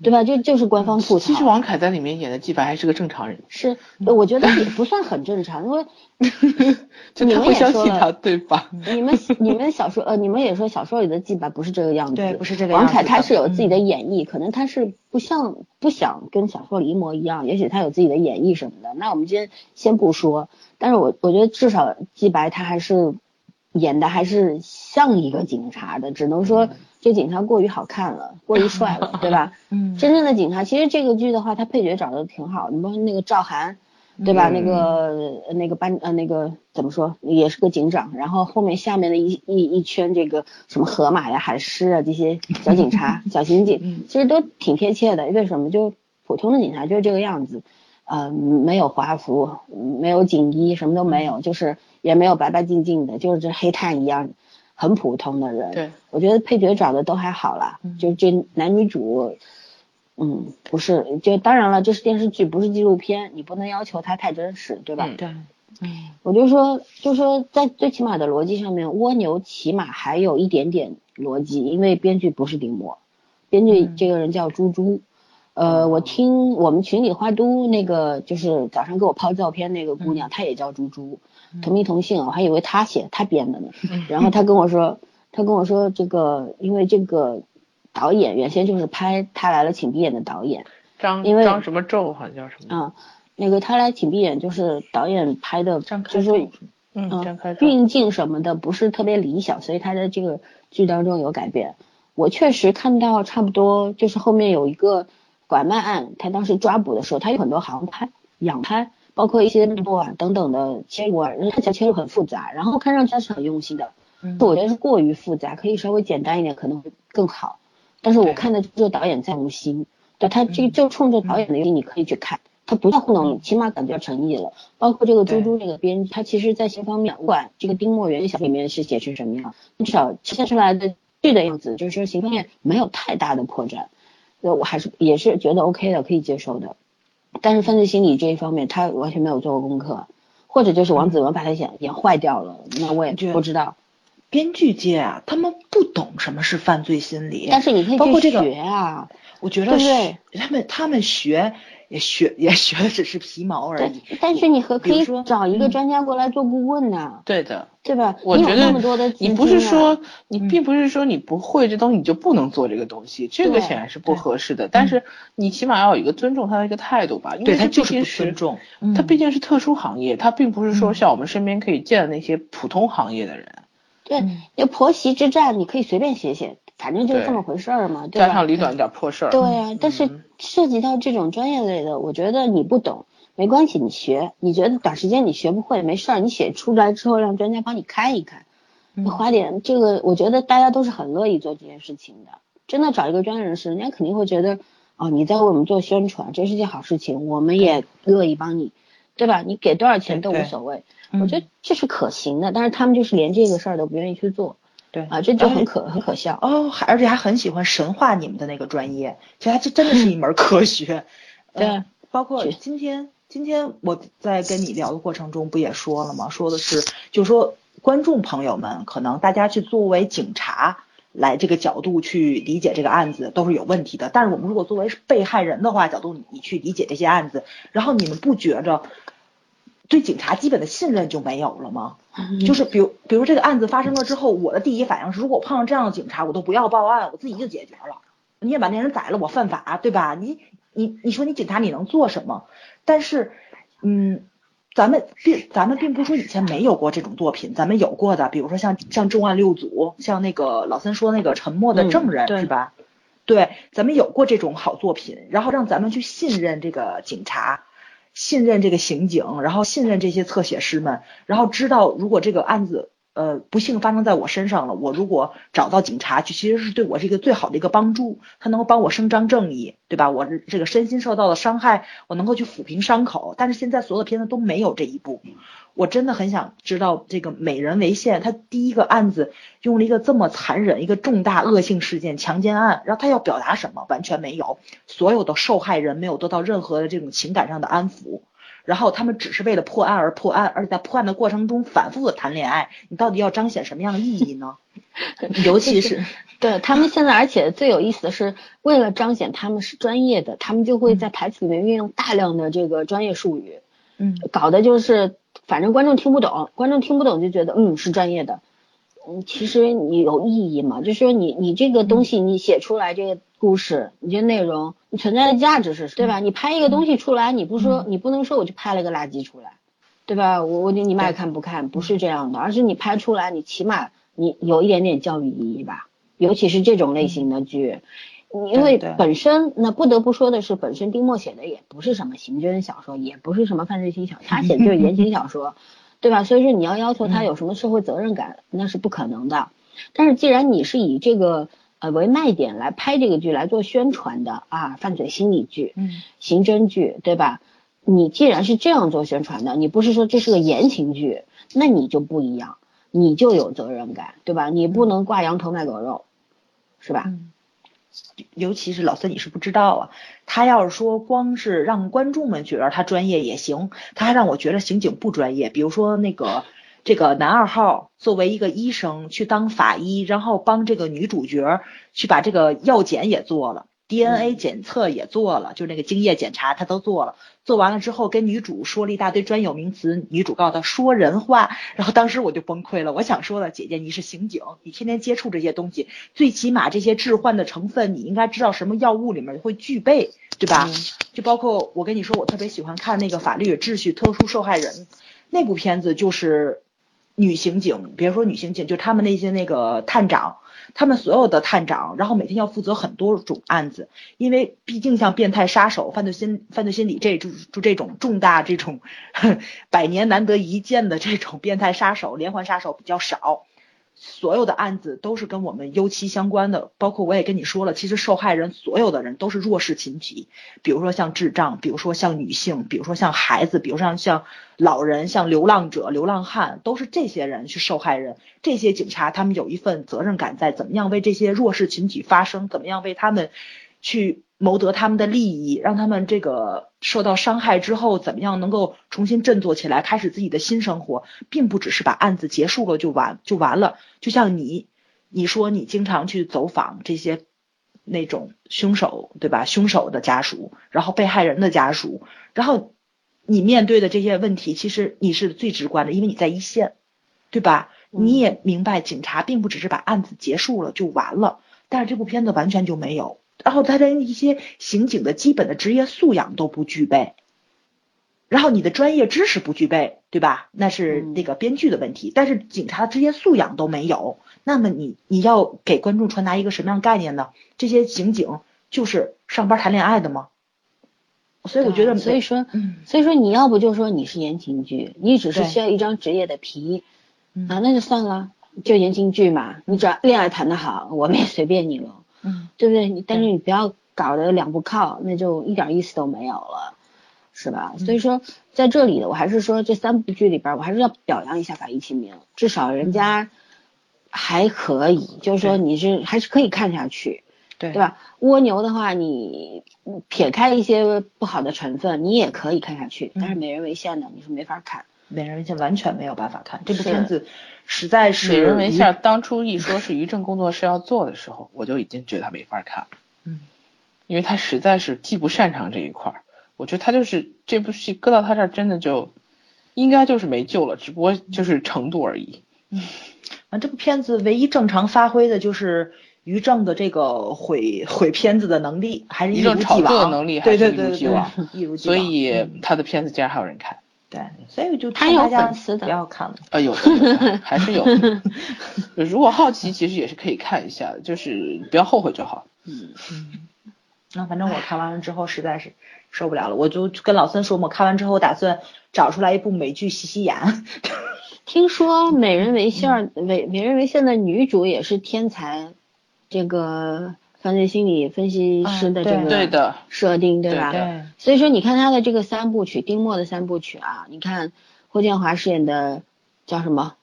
对吧？就就是官方吐槽。其实王凯在里面演的季白还是个正常人。是，我觉得也 不算很正常，因为 你们也说了，对吧？你们你们小说呃，你们也说小说里的季白不是这个样子，对，不是这个样子。王凯他是有自己的演绎，可能他是不像不想跟小说里一模一样，也许他有自己的演绎什么的。那我们今天先不说，但是我我觉得至少季白他还是演的还是像一个警察的，只能说。这警察过于好看了，过于帅了，对吧？嗯，真正的警察，其实这个剧的话，他配角找的挺好。你包括那个赵涵，对吧？那个那个班呃那个怎么说，也是个警长。然后后面下面的一一一圈这个什么河马呀、海狮啊这些小警察、小刑警，其实都挺贴切的。为什么？就普通的警察就是这个样子，呃，没有华服，没有锦衣，什么都没有，就是也没有白白净净的，就是这黑炭一样。很普通的人，对，我觉得配角找的都还好啦，就这男女主，嗯，不是，就当然了，这是电视剧，不是纪录片，你不能要求它太真实，对吧？对，嗯，我就说，就说在最起码的逻辑上面，蜗牛起码还有一点点逻辑，因为编剧不是丁墨，编剧这个人叫猪猪，呃，我听我们群里花都那个就是早上给我抛照片那个姑娘，她也叫猪猪。同名同姓，我还以为她写她编的呢。然后她跟我说，她跟我说这个，因为这个导演原先就是拍《他来了，请闭眼》的导演，张因为张什么宙好像叫什么？啊，那个他来请闭眼就是导演拍的，就是宙嗯，张开宙。运镜什么的不是特别理想，所以他在这个剧当中有改变。我确实看到差不多就是后面有一个拐卖案，他当时抓捕的时候，他有很多航拍、仰拍，包括一些幕啊等等的切入啊，看起来切入很复杂，然后看上去他是很用心的。嗯我觉得是过于复杂，可以稍微简单一点可能会更好。但是我看的这个导演在用心，对他这就冲着导演的用心你可以去看，他不在糊弄你，起码感觉到诚意了。包括这个猪猪这个编剧，他其实在些方面，不管这个丁墨原小里面是写成什么样，至少呈现出来的剧的样子，就是说行方面没有太大的破绽，呃，我还是也是觉得 OK 的，可以接受的。但是犯罪心理这一方面，他完全没有做过功课，或者就是王子文把他演演坏掉了，那我也对不知道。编剧界啊，他们不懂什么是犯罪心理，但是你可以去包括这个学啊，我觉得他们他们学也学也学的只是皮毛而对已。，但是你和可以说找一个嗯专家过来做顾问呐、对的，对吧？我觉得你不是说你嗯并不是说你不会这东西你就不能做这个东西，这个显然是不合适的。但是你起码要有一个尊重他的一个态度吧，因为对他就是不尊重，它嗯毕竟是特殊行业，他并不是说嗯像我们身边可以见的那些普通行业的人，对嗯，那婆媳之战你可以随便写写，反正就是这么回事儿嘛，对吧？家长里短点破事儿。对啊，但是嗯涉及到这种专业类的，我觉得你不懂没关系，你学，你觉得短时间你学不会没事儿，你写出来之后让专家帮你看一看，嗯你花点这个，我觉得大家都是很乐意做这件事情的。真的找一个专业人士，人家肯定会觉得，哦，你在为我们做宣传，这是件好事情，我们也乐意帮你，对吧？你给多少钱都无所谓，嗯我觉得这是可行的。但是他们就是连这个事儿都不愿意去做对啊，这就很可很可笑。哦，还而且还很喜欢神话你们的那个专业，其实它这真的是一门科学。对呃包括今天今天我在跟你聊的过程中不也说了吗？说的是，就说观众朋友们，可能大家去作为警察来这个角度去理解这个案子都是有问题的，但是我们如果作为被害人的话角度，你去理解这些案子，然后你们不觉着对警察基本的信任就没有了吗？就是比如，比如这个案子发生了之后，我的第一反应是，如果碰上这样的警察，我都不要报案，我自己就解决了。你也把那人宰了，我犯法，对吧？你你你说你警察你能做什么？但是，嗯，咱们并咱们并不是说以前没有过这种作品，咱们有过的，比如说像像《重案六组》，像那个老三说那个《沉默的证人》嗯是吧？对，咱们有过这种好作品，然后让咱们去信任这个警察，信任这个刑警，然后信任这些侧写师们，然后知道如果这个案子呃不幸发生在我身上了，我如果找到警察去，其实是对我是一个最好的一个帮助，他能够帮我伸张正义，对吧？我这个身心受到的伤害，我能够去抚平伤口，但是现在所有的片子都没有这一步。我真的很想知道这个美人为馅，他第一个案子用了一个这么残忍、一个重大恶性事件强奸案，然后他要表达什么？完全没有，所有的受害人没有得到任何的这种情感上的安抚，然后他们只是为了破案而破案，而且在破案的过程中反复的谈恋爱，你到底要彰显什么样的意义呢？尤其是对他们现在，而且最有意思的是，为了彰显他们是专业的，他们就会在台词里面运用大量的这个专业术语，嗯搞的就是反正观众听不懂，观众听不懂就觉得嗯是专业的，嗯，其实你有意义吗？就是说你你这个东西你写出来这个故事，你这内容你存在的价值是什么，对吧？你拍一个东西出来，你不说你不能说我就拍了个垃圾出来，对吧？我我你们爱看不看不是这样的，而是你拍出来，你起码你有一点点教育意义吧，尤其是这种类型的剧。因为本身那不得不说的是，本身丁墨写的也不是什么刑侦小说，也不是什么犯罪心小说，他写的就是言情小说，对吧？所以说你要要求他有什么社会责任感，那是不可能的。但是既然你是以这个呃为卖点来拍这个剧来做宣传的啊，犯罪心理剧、嗯刑侦剧，对吧？你既然是这样做宣传的，你不是说这是个言情剧，那你就不一样，你就有责任感，对吧？你不能挂羊头卖狗肉，是吧？嗯，尤其是老孙，你是不知道啊。他要是说光是让观众们觉得他专业也行，他还让我觉得刑警不专业。比如说那个这个男二号作为一个医生去当法医，然后帮这个女主角去把这个药检也做了。DNA 检测也做了，就那个精液检查他都做了，做完了之后跟女主说了一大堆专有名词，女主告诉他说人话，然后当时我就崩溃了，我想说了，姐姐你是刑警，你天天接触这些东西，最起码这些致幻的成分你应该知道什么药物里面会具备，对吧？就包括我跟你说，我特别喜欢看那个法律与秩序特殊受害人。那部片子，就是女刑警，别说女刑警，就他们那些那个探长。他们所有的探长，然后每天要负责很多种案子，因为毕竟像变态杀手、犯罪心犯罪心理这就就这种重大这种 百年难得一见的这种变态杀手、连环杀手比较少。所有的案子都是跟我们尤其相关的，包括我也跟你说了，其实受害人所有的人都是弱势群体，比如说像智障，比如说像女性，比如说像孩子，比如像像老人，像流浪者、流浪汉，都是这些人去受害人。这些警察他们有一份责任感，在怎么样为这些弱势群体发声，怎么样为他们去。谋得他们的利益，让他们这个受到伤害之后，怎么样能够重新振作起来，开始自己的新生活，并不只是把案子结束了就完就完了。就像你，你说你经常去走访这些那种凶手，对吧？凶手的家属，然后被害人的家属，然后你面对的这些问题，其实你是最直观的，因为你在一线，对吧？你也明白，警察并不只是把案子结束了就完了，但是这部片子完全就没有。然后他连一些刑警的基本的职业素养都不具备，然后你的专业知识不具备，对吧？那是那个编剧的问题。但是警察的职业素养都没有，那么你你要给观众传达一个什么样概念呢？这些刑警就是上班谈恋爱的吗？所以我觉得，所以说，所以说你要不就说你是言情剧，你只是需要一张职业的皮啊，那就算了，就言情剧嘛。你只要恋爱谈得好，我们也随便你了。嗯，对不对？你但是你不要搞得两不靠，那就一点意思都没有了，是吧？所以说在这里的我还是说这三部剧里边，我还是要表扬一下法医秦明，至少人家还可以，就是说你是还是可以看下去，对对吧？蜗牛的话，你撇开一些不好的成分，你也可以看下去，但是美人为馅的，你是没法看。美人为馅完全没有办法看这部片子，实在是。美人为馅当初一说是于正工作室要做的时候，我就已经觉得他没法看。嗯，因为他实在是既不擅长这一块儿，我觉得他就是这部戏搁到他这儿真的就应该就是没救了，只不过就是程度而已。嗯，啊，这部片子唯一正常发挥的就是于正的这个毁毁片子的能力，还是一如既往。的能力还是一如既往，一如既往。所以他的片子竟然还有人看。对，所以就他有粉丝的，不要看了。啊，有，还是有。如果好奇，其实也是可以看一下，就是不要后悔就好。嗯嗯。那反正我看完了之后实在是受不了了，我就跟老孙说，嘛看完之后打算找出来一部美剧洗洗眼。听说《美人为馅》美美人为馅的女主也是天才，这个。犯罪心理分析师的这个设定，对吧？对。所以说，你看他的这个三部曲，丁墨的三部曲啊，你看霍建华饰演的叫什么？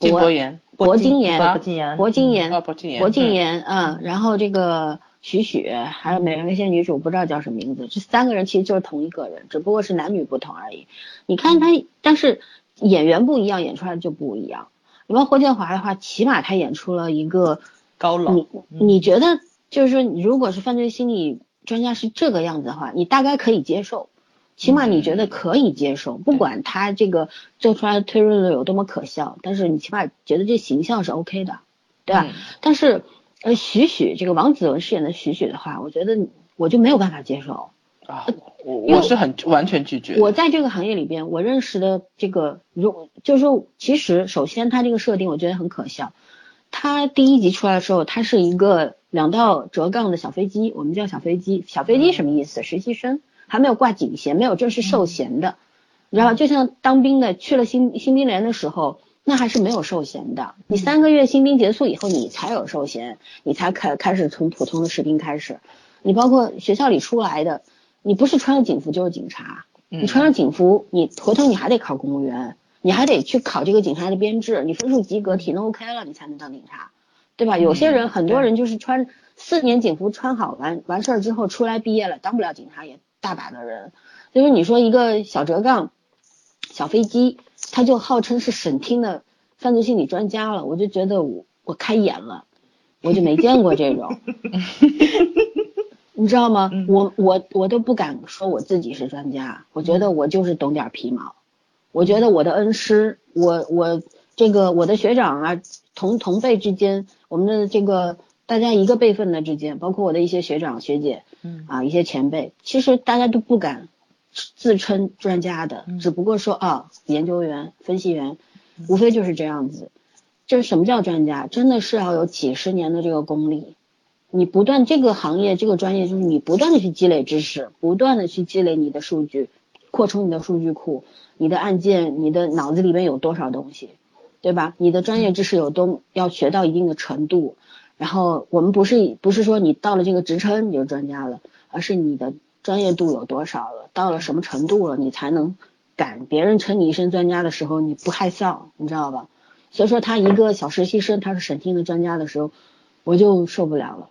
博言。博金言。博金言。博金言。博金言。博金言。嗯。然后这个许许，还有美人为馅女主，不知道叫什么名字。这三个人其实就是同一个人，只不过是男女不同而已。你看他，但是演员不一样，演出来就不一样。你问霍建华的话，起码他演出了一个高冷。你你觉得？就是说，你如果是犯罪心理专家是这个样子的话，你大概可以接受，起码你觉得可以接受，不管他这个做出来的推论有多么可笑，但是你起码觉得这形象是 OK 的，对吧？但是呃，许许这个王子文饰演的许许的话，我觉得我就没有办法接受啊，我我是很完全拒绝。我在这个行业里边，我认识的这个，如就是说，其实首先他这个设定我觉得很可笑，他第一集出来的时候，他是一个。两道折杠的小飞机，我们叫小飞机。小飞机什么意思？实习生还没有挂警衔，没有正式授衔的。然后就像当兵的去了新新兵连的时候，那还是没有授衔的。你三个月新兵结束以后，你才有授衔，你才开开始从普通的士兵开始。你包括学校里出来的，你不是穿着警服就是警察。你穿上警服，你回头你还得考公务员，你还得去考这个警察的编制，你分数及格，体能 OK 了，你才能当警察。对吧？有些人，很多人就是穿四年警服穿好完完事儿之后出来毕业了，当不了警察也大把的人。就是你说一个小折杠、小飞机，他就号称是省厅的犯罪心理专家了，我就觉得我我开眼了，我就没见过这种。你知道吗？嗯我我我都不敢说我自己是专家，我觉得我就是懂点皮毛。我觉得我的恩师，我我这个我的学长啊，同同辈之间，我们的这个大家一个辈分的之间，包括我的一些学长学姐嗯啊，一些前辈，其实大家都不敢自称专家的，嗯只不过说啊，研究员、分析员，无非就是这样子。就是什么叫专家？真的是要有几十年的这个功力，你不断这个行业这个专业，就是你不断的去积累知识，不断的去积累你的数据，扩充你的数据库，你的案件，你的脑子里面有多少东西，对吧？你的专业知识有多要学到一定的程度，然后我们不是不是说你到了这个职称你就专家了，而是你的专业度有多少了，到了什么程度了，你才能敢别人称你一声专家的时候你不害臊，你知道吧？所以说他一个小实习生他是审听的专家的时候，我就受不了了，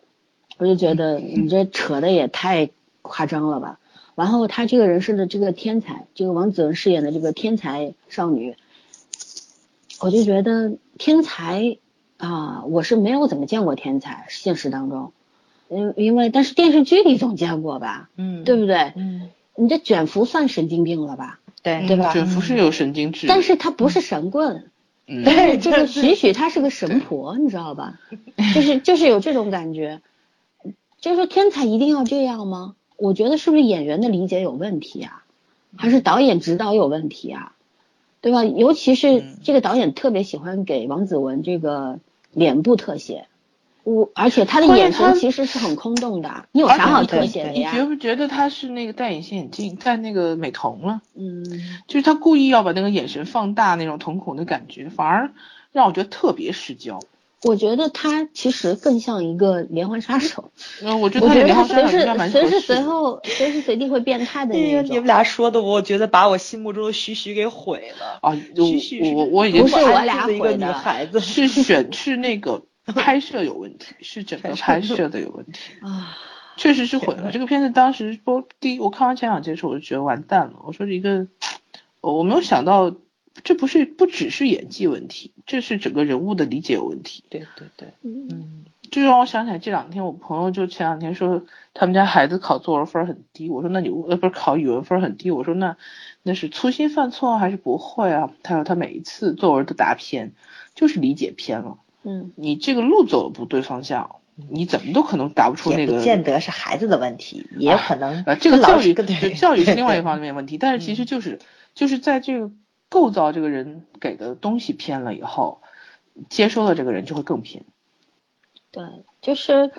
我就觉得你这扯的也太夸张了吧。然后他这个人设的这个天才，这个王子文饰演的这个天才少女，我就觉得天才啊，我是没有怎么见过天才，现实当中，因因为但是电视剧里总见过吧，嗯对不对？嗯你这卷福算神经病了吧？对对吧卷福是有神经质，但是他不是神棍，嗯，对，这个许许她是个神婆，你知道吧？就是就是有这种感觉，就是说天才一定要这样吗？我觉得是不是演员的理解有问题啊，还是导演指导有问题啊？对吧？尤其是嗯这个导演特别喜欢给王子文这个脸部特写，我而且他的眼神其实是很空洞的，你有啥好特写的呀？你觉不觉得他是那个戴隐形眼镜，戴那个美瞳了？嗯，就是他故意要把那个眼神放大，那种瞳孔的感觉，反而让我觉得特别失焦。我觉得他其实更像一个连环杀手。嗯，我觉得他连环杀手随时随时随。后随时随地会变态的那种。你们俩说的，我觉得把我心目中的徐徐给毁了。啊，徐徐我我我已经不是我俩的一个女毁的孩子，是选是那个拍摄有问题，是整个拍摄的有问题，啊，确实是毁了。这个片子当时播第一，我看完前两集的时候，我就觉得完蛋了。我说一个，我我没有想到，这不是不只是演技问题，这是整个人物的理解有问题。对对对，嗯嗯这就让我想起来，这两天我朋友就前两天说他们家孩子考作文分儿很低，我说那你呃不是考语文分儿很低，我说那那是粗心犯错还是不会啊？他说他每一次作文都答偏，就是理解偏了。嗯，你这个路走的不对方向，你怎么都可能答不出那个。也不见得是孩子的问题，也有可能呃，这个教育跟对就教育是另外一 方面问题，但是其实嗯就是就是在这个构造这个人给的东西偏了以后，接收的这个人就会更偏。对，就是，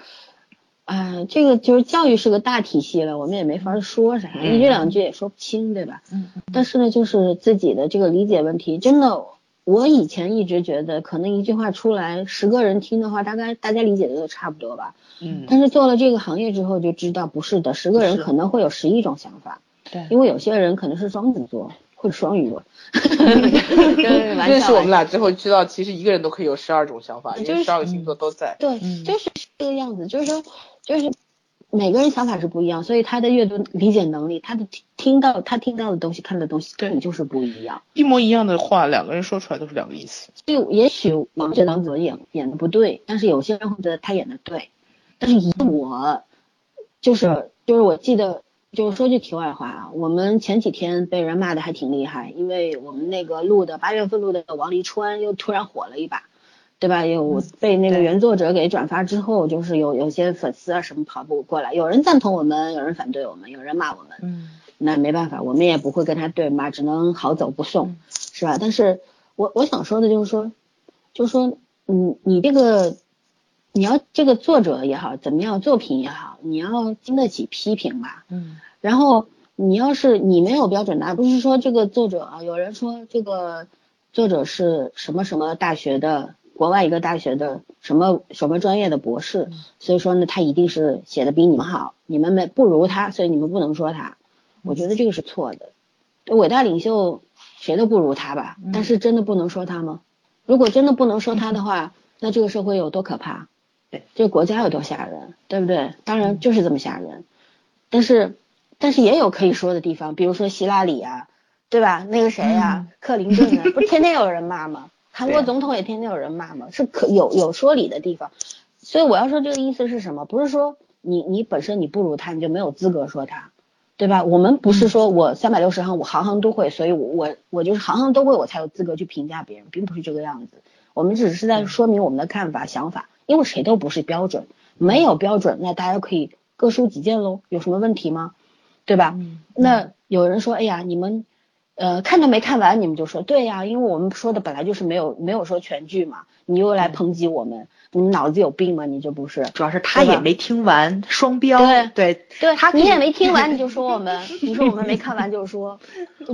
哎、这个就是教育是个大体系了，我们也没法说啥，嗯一句两句也说不清，对吧？嗯但是呢，就是自己的这个理解问题，真的，我以前一直觉得，可能一句话出来，十个人听的话，大概大家理解的都差不多吧。嗯，但是做了这个行业之后，就知道不是的，十个人可能会有十一种想法，对因为有些人可能是双子座或者双鱼座，对 玩认识我们俩之后，知道其实一个人都可以有十二种想法，因就是为十二个星座都在。对，嗯就是这个样子，就是说，就是每个人想法是不一样，所以他的阅读理解能力，他的听听到他听到的东西，看的东西，对就是不一样。一模一样的话，两个人说出来都是两个意思。所以也许王觉得王子文演演的不对，但是有些人会觉得他演的对。但是以我，就是就是我记得，就是说句题外话啊，我们前几天被人骂的还挺厉害，因为我们那个录的八月份录的王沥川又突然火了一把，对吧？有被那个原作者给转发之后，就是有有些粉丝啊什么跑步过来，有人赞同我们，有人反对我们，有人骂我们。嗯那没办法，我们也不会跟他对骂，只能好走不送嗯，是吧？但是我我想说的就是说，就是说，嗯，你这个你要这个作者也好，怎么样，作品也好，你要经得起批评吧。嗯然后你要是你没有标准答案，不是说这个作者啊，有人说这个作者是什么什么大学的，国外一个大学的什么什么专业的博士，所以说呢，他一定是写的比你们好，你们没不如他，所以你们不能说他。我觉得这个是错的。伟大领袖谁都不如他吧，但是真的不能说他吗？如果真的不能说他的话，那这个社会有多可怕？对，这个国家有多吓人，对不对？当然就是这么吓人。但是，但是也有可以说的地方，比如说希拉里啊，对吧？那个谁呀、克林顿啊，不是天天有人骂吗？韩国总统也天天有人骂吗？是可有有说理的地方。所以我要说这个意思是什么？不是说你你本身你不如他，你就没有资格说他，对吧？我们不是说我三百六十行我行行都会，所以我我我就是行行都会，我才有资格去评价别人，并不是这个样子。我们只是在说明我们的看法、想法，因为谁都不是标准，没有标准，那大家可以各抒己见喽，有什么问题吗？对吧？那有人说，哎呀，你们呃看都没看完，你们就说对呀，因为我们说的本来就是没有没有说全剧嘛，你又来抨击我们，你们脑子有病吗？你这不是？主要是他也没听完，双标。对对对，他你也没听完，你就说我们，你说我们没看完就说，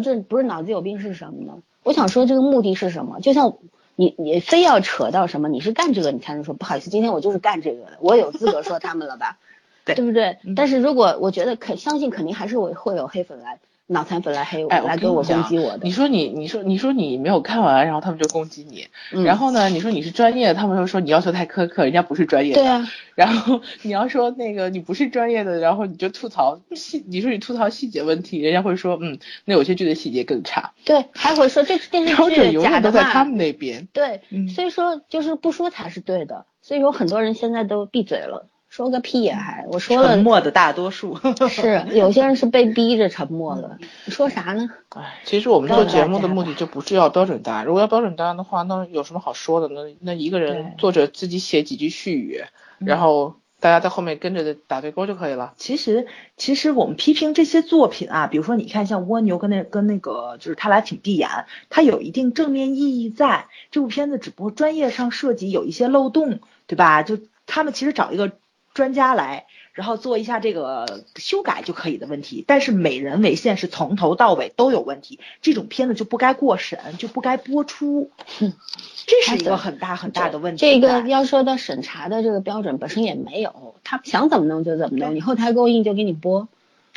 这不是脑子有病是什么呢？我想说这个目的是什么？就像。你你非要扯到什么？你是干这个，你才能说不好意思，今天我就是干这个的，我有资格说他们了吧？对，对不对？但是如果我觉得肯相信，肯定还是我会有黑粉来。脑残粉来黑我，来跟我攻击我的。你说你，你说你说你没有看完，然后他们就攻击你。然后呢，你说你是专业的，他们又说你要求太苛刻，人家不是专业的。对啊。然后你要说那个你不是专业的，然后你就吐槽细，你说你吐槽细节问题，人家会说嗯，那有些剧的细节更差。对，还会说这电视剧永远都在他们那边。对，所以说就是不说才是对的。所以说很多人现在都闭嘴了。说个屁呀！还我说了，沉默的大多数 是有些人是被逼着沉默了。你说啥呢？哎，其实我们做节目的目的就不是要标准答案。如果要标准答案的话，那有什么好说的？那那一个人作者自己写几句序语，然后大家在后面跟着打对勾就可以了。其实其实我们批评这些作品啊，比如说你看像蜗牛跟那跟那个就是他俩挺闭眼，它有一定正面意义在。这部片子只不过专业上涉及有一些漏洞，对吧？就他们其实找一个。专家来，然后做一下这个修改就可以的问题，但是美人为线是从头到尾都有问题，这种片子就不该过审，就不该播出，这是一个很大很大的问题。这个要说到审查的这个标准本身也没有，他想怎么弄就怎么弄，你后台够硬就给你播。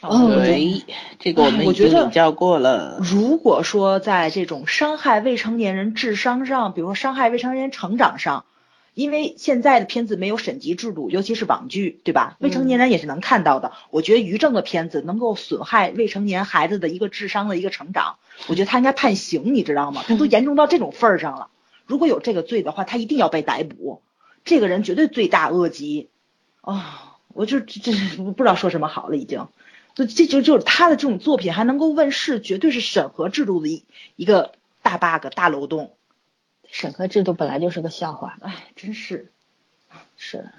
对，这个我们已经领教过了。如果说在这种伤害未成年人智商上，比如说伤害未成年人成长上。因为现在的片子没有审级制度，尤其是网剧，对吧？未成年人也是能看到的。我觉得于正的片子能够损害未成年孩子的一个智商的一个成长，我觉得他应该判刑，你知道吗？他都严重到这种份儿上了。如果有这个罪的话，他一定要被逮捕。这个人绝对罪大恶极啊！我就这不知道说什么好了，已经。就这就就是他的这种作品还能够问世，绝对是审核制度的一一个大 bug 大漏洞。审核制度本来就是个笑话，哎，真是，是，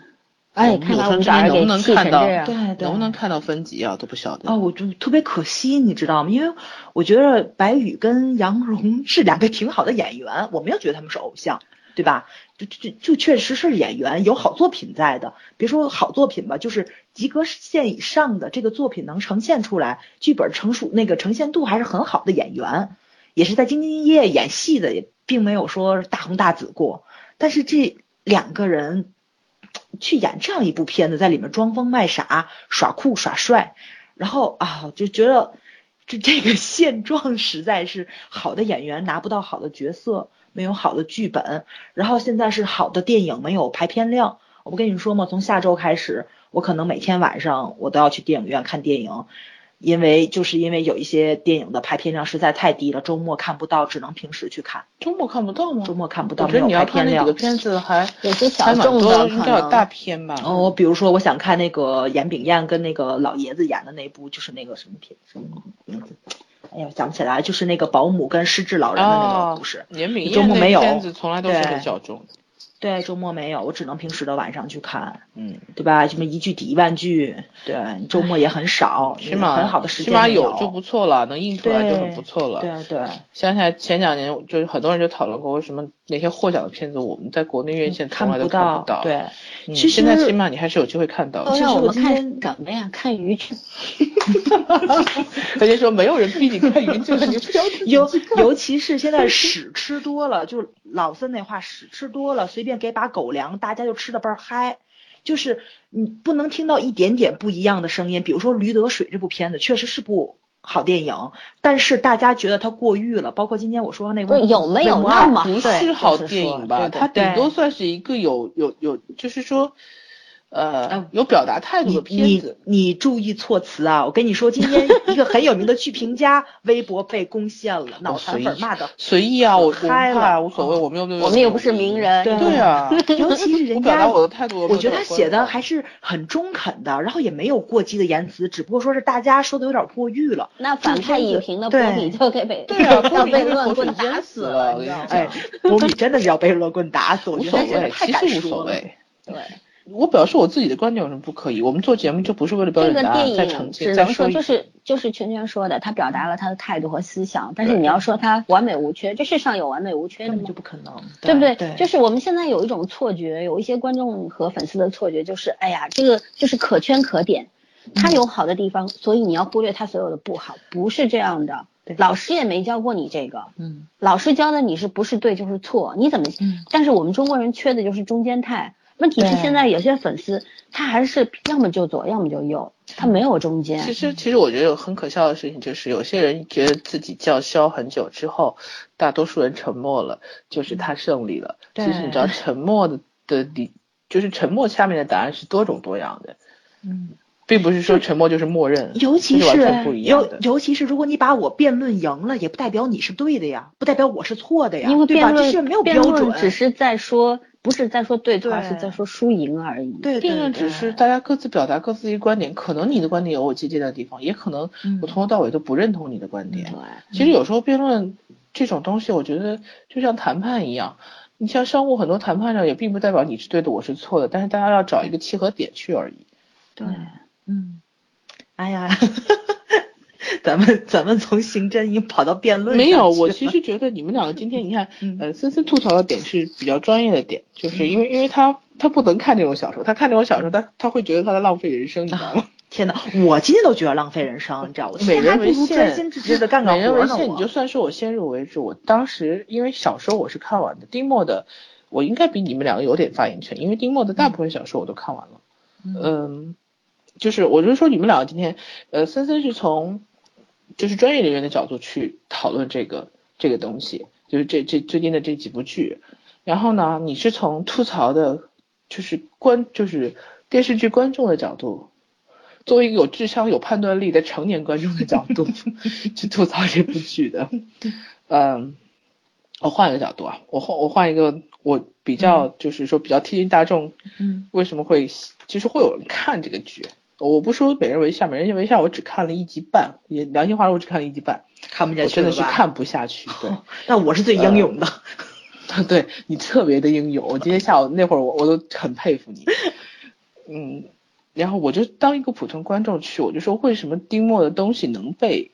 哎，看到能不能看到，对对，能不能看到分级啊？都不晓得哦，我就特别可惜，你知道吗？因为我觉得白宇跟杨蓉是两个挺好的演员，我没有觉得他们是偶像，对吧？就就就确实是演员，有好作品在的。别说好作品吧，就是及格线以上的这个作品能呈现出来，剧本成熟，那个呈现度还是很好的演员，也是在兢兢业业演戏的。并没有说大红大紫过，但是这两个人去演这样一部片子，在里面装疯卖傻、耍酷耍帅，然后啊，就觉得这这个 现状实在是好的演员拿不到好的角色，没有好的剧本，然后现在是好的电影没有排片量。我不跟你说吗？从下周开始，我可能每天晚上我都要去电影院看电影。因为就是因为有一些电影的排片量实在太低了，周末看不到，只能平时去看。周末看不到吗？周末看不到，没有排片量。片子还有些小众的，应该有大片吧？哦，比如说我想看那个严炳彦跟那个老爷子演的那部，就是那个什么片？什么名字？哎呀，想不起来，就是那个保姆跟失智老人的那个故事。严炳周末没有。片子从来都是很小众。对，周末没有，我只能平时的晚上去看，嗯，对吧？什么一句抵一万句，对，周末也很少，起码很好的时间起码有就不错了，能印出来就很不错了。对对。想起来前两年，就是很多人就讨论过，为什么那些获奖的片子我们在国内院线从来都看不到？对，其实现在起码你还是有机会看到。其实我们看什么呀？看鱼去。人家说没有人逼你看鱼剧，你不要。尤尤其是现在屎吃多了，就老孙那话，屎吃多了，随便给把狗粮，大家就吃的倍儿嗨。就是你不能听到一点点不一样的声音。比如说《驴得水》这部片子，确实是部好电影，但是大家觉得它过誉了。包括今天我说那部有没有那么不是好电影吧？它顶多算是一个有有有，就是说。呃有表达态度的片子。你你注意措辞啊！我跟你说，今天 一个很有名的剧评家微博被攻陷了，脑残粉骂的随意啊，我嗨了无所谓，我们又没有，我们又不是名人，对对啊，尤其是人 我表达家，我的态度，我觉得他写的还是很中肯的，然后也没有过激的言辞，只不过说是大家说的有点过誉了。那反派影评的波比就给被对啊，要被被乱棍打死了，了，你知道吗？哎，波比真的是要被乱棍打死，我无所觉得太敢其实无所说了。谓。对，我表示我自己的观点有什么不可以？我们做节目就不是为了标这个准答案，再电澄清，影只能说就是就是圈圈说的，他表达了他的态度和思想，但是你要说他完美无缺，这世上有完美无缺的吗就？不可能，对不对？对，就是我们现在有一种错觉，有一些观众和粉丝的错觉，就是哎呀，这个就是可圈可点，他有好的地方，所以你要忽略他所有的不好，不是这样的。老师也没教过你这个，嗯老师教的你是不是对就是错，你怎么？嗯但是我们中国人缺的就是中间态。问题是现在有些粉丝他还是要么就左，要么就右，他没有中间。其实，其实我觉得有很可笑的事情，就是有些人觉得自己叫嚣很久之后，大多数人沉默了，就是他胜利了。其实你知道，沉默的的理，就是沉默下面的答案是多种多样的，嗯。并不是说沉默就是默认，尤其是。尤尤其是如果你把我辩论赢了，也不代表你是对的呀，不代表我是错的呀，因为对吧？辩这是没有标准，论只是在说，不是在说对错，而是在说输赢而已。对辩论只是大家各自表达各自的观点，可能你的观点有我借鉴的地方，也可能嗯我从头到尾都不认同你的观点。对，其实有时候辩论这种东西，我觉得就像谈判一样，你像商务很多谈判上也并不代表你是对的，我是错的，但是大家要找一个契合点去而已。对，嗯，哎呀，咱们咱们从刑侦已经跑到辩论没有，我其实觉得你们两个今天你看嗯，呃，森森吐槽的点是比较专业的点，就是因为因为他他不能看这种小说，他看这种小说，他他会觉得他在浪费人生，你知道吗？天哪，我今天都觉得浪费人生，你知道吗？美人为馅专心致志的干干美人为馅，你就算是我先入为主，我当时因为小说我是看完的，丁墨的我应该比你们两个有点发言权，因为丁墨的大部分小说我都看完了。嗯，就是我就是说你们两个今天，呃，森森是从就是专业人员的角度去讨论这个这个东西，就是这这最近的这几部剧，然后呢，你是从吐槽的，就是观就是电视剧观众的角度。作为一个有智商、有判断力的成年观众的角度 去吐槽这部剧的，嗯，我换一个角度啊，我换我换一个，我比较就是说比较贴近大众，嗯为什么会其实会有人看这个剧？我不说《美人为下》，《美人为下》我只看了一集半，也良心话说，我只看了一集半，看不我见去？真的是看不下去。对，那我是最英勇的。对你特别的英勇，我今天下午那会儿我我都很佩服你。嗯，然后我就当一个普通观众去，我就说为什么丁墨的东西能被，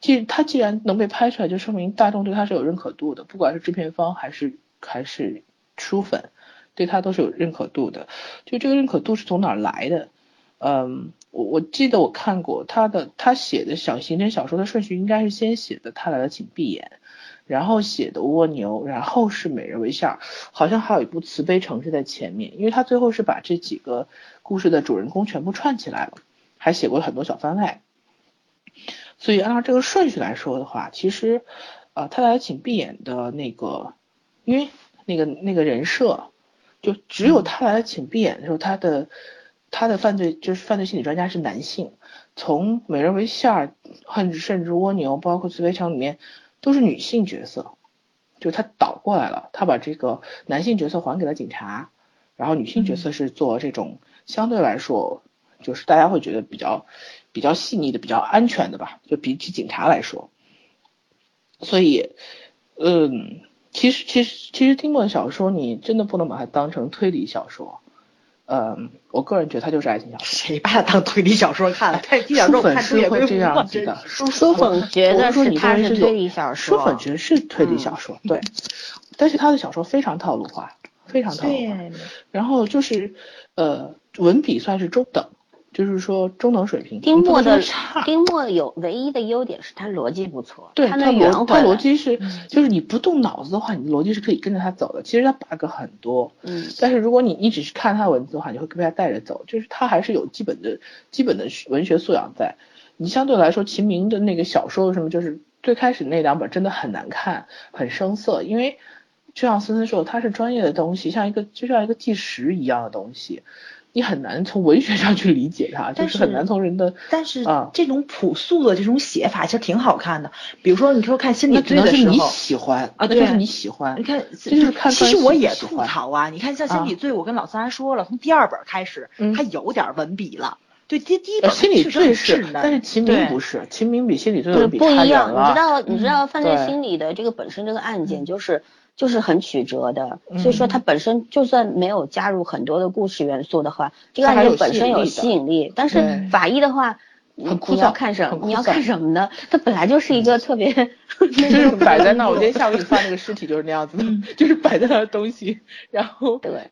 既他既然能被拍出来，就说明大众对他是有认可度的，不管是制片方还是还是书粉，对他都是有认可度的。就这个认可度是从哪儿来的？嗯，我我记得我看过他的，他写的小刑侦小说的顺序应该是先写的《他来了，请闭眼》。然后写的蜗牛，然后是美人为馅儿，好像还有一部慈悲城市在前面，因为他最后是把这几个故事的主人公全部串起来了，还写过很多小番外。所以按照这个顺序来说的话，其实，呃，他来请闭眼的那个，因为那个那个人设，就只有他来请闭眼的时候，他的他的犯罪就是犯罪心理专家是男性，从美人为馅儿，甚至甚至蜗牛，包括慈悲城里面。都是女性角色，就他倒过来了，他把这个男性角色还给了警察，然后女性角色是做这种相对来说，就是大家会觉得比较比较细腻的、比较安全的吧，就比起警察来说。所以，嗯，其实其实其实丁墨的小说，你真的不能把它当成推理小说。嗯，我个人觉得它就是爱情小说。谁把它当推理小说看了？推理小说我看出也会这样子的。书书粉觉得是它是推理小说，书粉觉得是推理小说，对。但是他的小说非常套路化，非常套路化。然后就是呃，文笔算是中等。就是说中等水平，丁墨的差。丁墨有唯一的优点是他逻辑不错，对他逻他逻辑是，就是你不动脑子的话，你的逻辑是可以跟着他走的。其实他 bug 很多，嗯，但是如果你你只是看他文字的话，你会被他带着走，就是他还是有基本的基本的文学素养在。你相对来说，秦明的那个小说什么，就是最开始那两本真的很难看，很生涩，因为就像森森说，它是专业的东西，像一个就像一个计时一样的东西。你很难从文学上去理解它，就但是很难从人的。但是啊这种朴素的这种写法其实挺好看的。比如说，你说看心理那只罪就是你的时候，喜欢啊对那就是你喜欢你。看，这就是看其实我也吐槽啊。你看，像心啊理罪，我跟老三说了，从第二本开始，嗯它有点文笔了。对，第第一心理罪是但是秦明不是，秦明比心理罪不是不一样，远了你知道你。知道犯罪心理的这个本身这个案件嗯。就是就是很曲折的，所以说嗯。它本身就算没有加入很多的故事元素的话，这个案件本身有吸引力。但是法医的话，你很枯你要燥看什么？你要看什么呢？它本来就是一个特别 就是摆在那，我今天下午给你发那个尸体就是那样子的，就是摆在那的东西，然后对。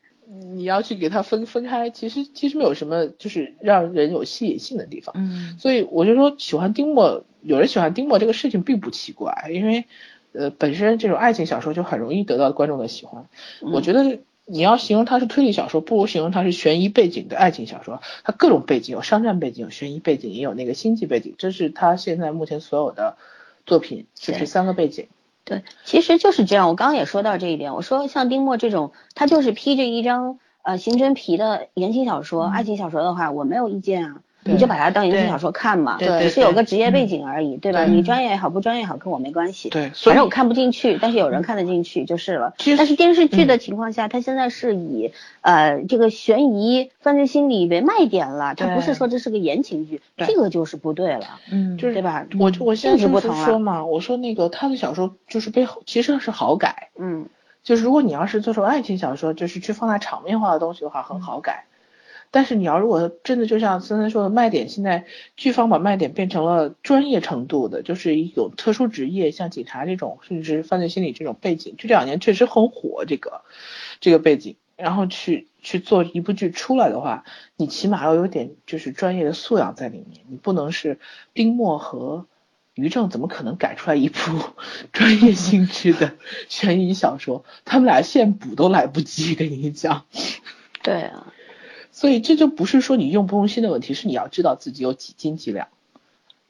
你要去给它分分开，其实其实没有什么就是让人有吸引性的地方，嗯所以我就说喜欢丁墨，有人喜欢丁墨这个事情并不奇怪，因为呃本身这种爱情小说就很容易得到观众的喜欢，我觉得。你要形容它是推理小说，不如形容它是悬疑背景的爱情小说。它各种背景，有商战背景，有悬疑背景，也有那个星际背景，这是它现在目前所有的作品，就对这三个背景。对，其实就是这样。我刚刚也说到这一点，我说像丁墨这种，他就是披着一张呃刑侦皮的言情小说、嗯爱情小说的话，我没有意见啊，对你就把它当言情小说看嘛，对是有个职业背嗯景而已，对吧？你专业也好，不专业也好，跟我没关系。对，反正我看不进去，但是有人看得进去就是了。但是电视剧的情况下，它现在是以呃这个悬疑、犯罪心理为卖点了，它不是说这是个言情剧，对这个就是不对了，嗯，就是对吧？我我现在就是不同啊说嘛，我说那个他的小说就是被其实是好改，嗯，就是如果你要是做成爱情小说，就是去放大场面化的东西的话，很好改。但是你要如果真的就像森森说的，卖点现在剧方把卖点变成了专业程度的，就是有特殊职业，像警察这种，甚至是犯罪心理这种背景，就这两年确实很火这个这个背景，然后去去做一部剧出来的话，你起码要有点就是专业的素养在里面，你不能是丁墨和于正怎么可能改出来一部 专业性质的悬疑小说？他们俩现补都来不及，跟你讲。对啊。所以这就不是说你用不用心的问题，是你要知道自己有几斤几两。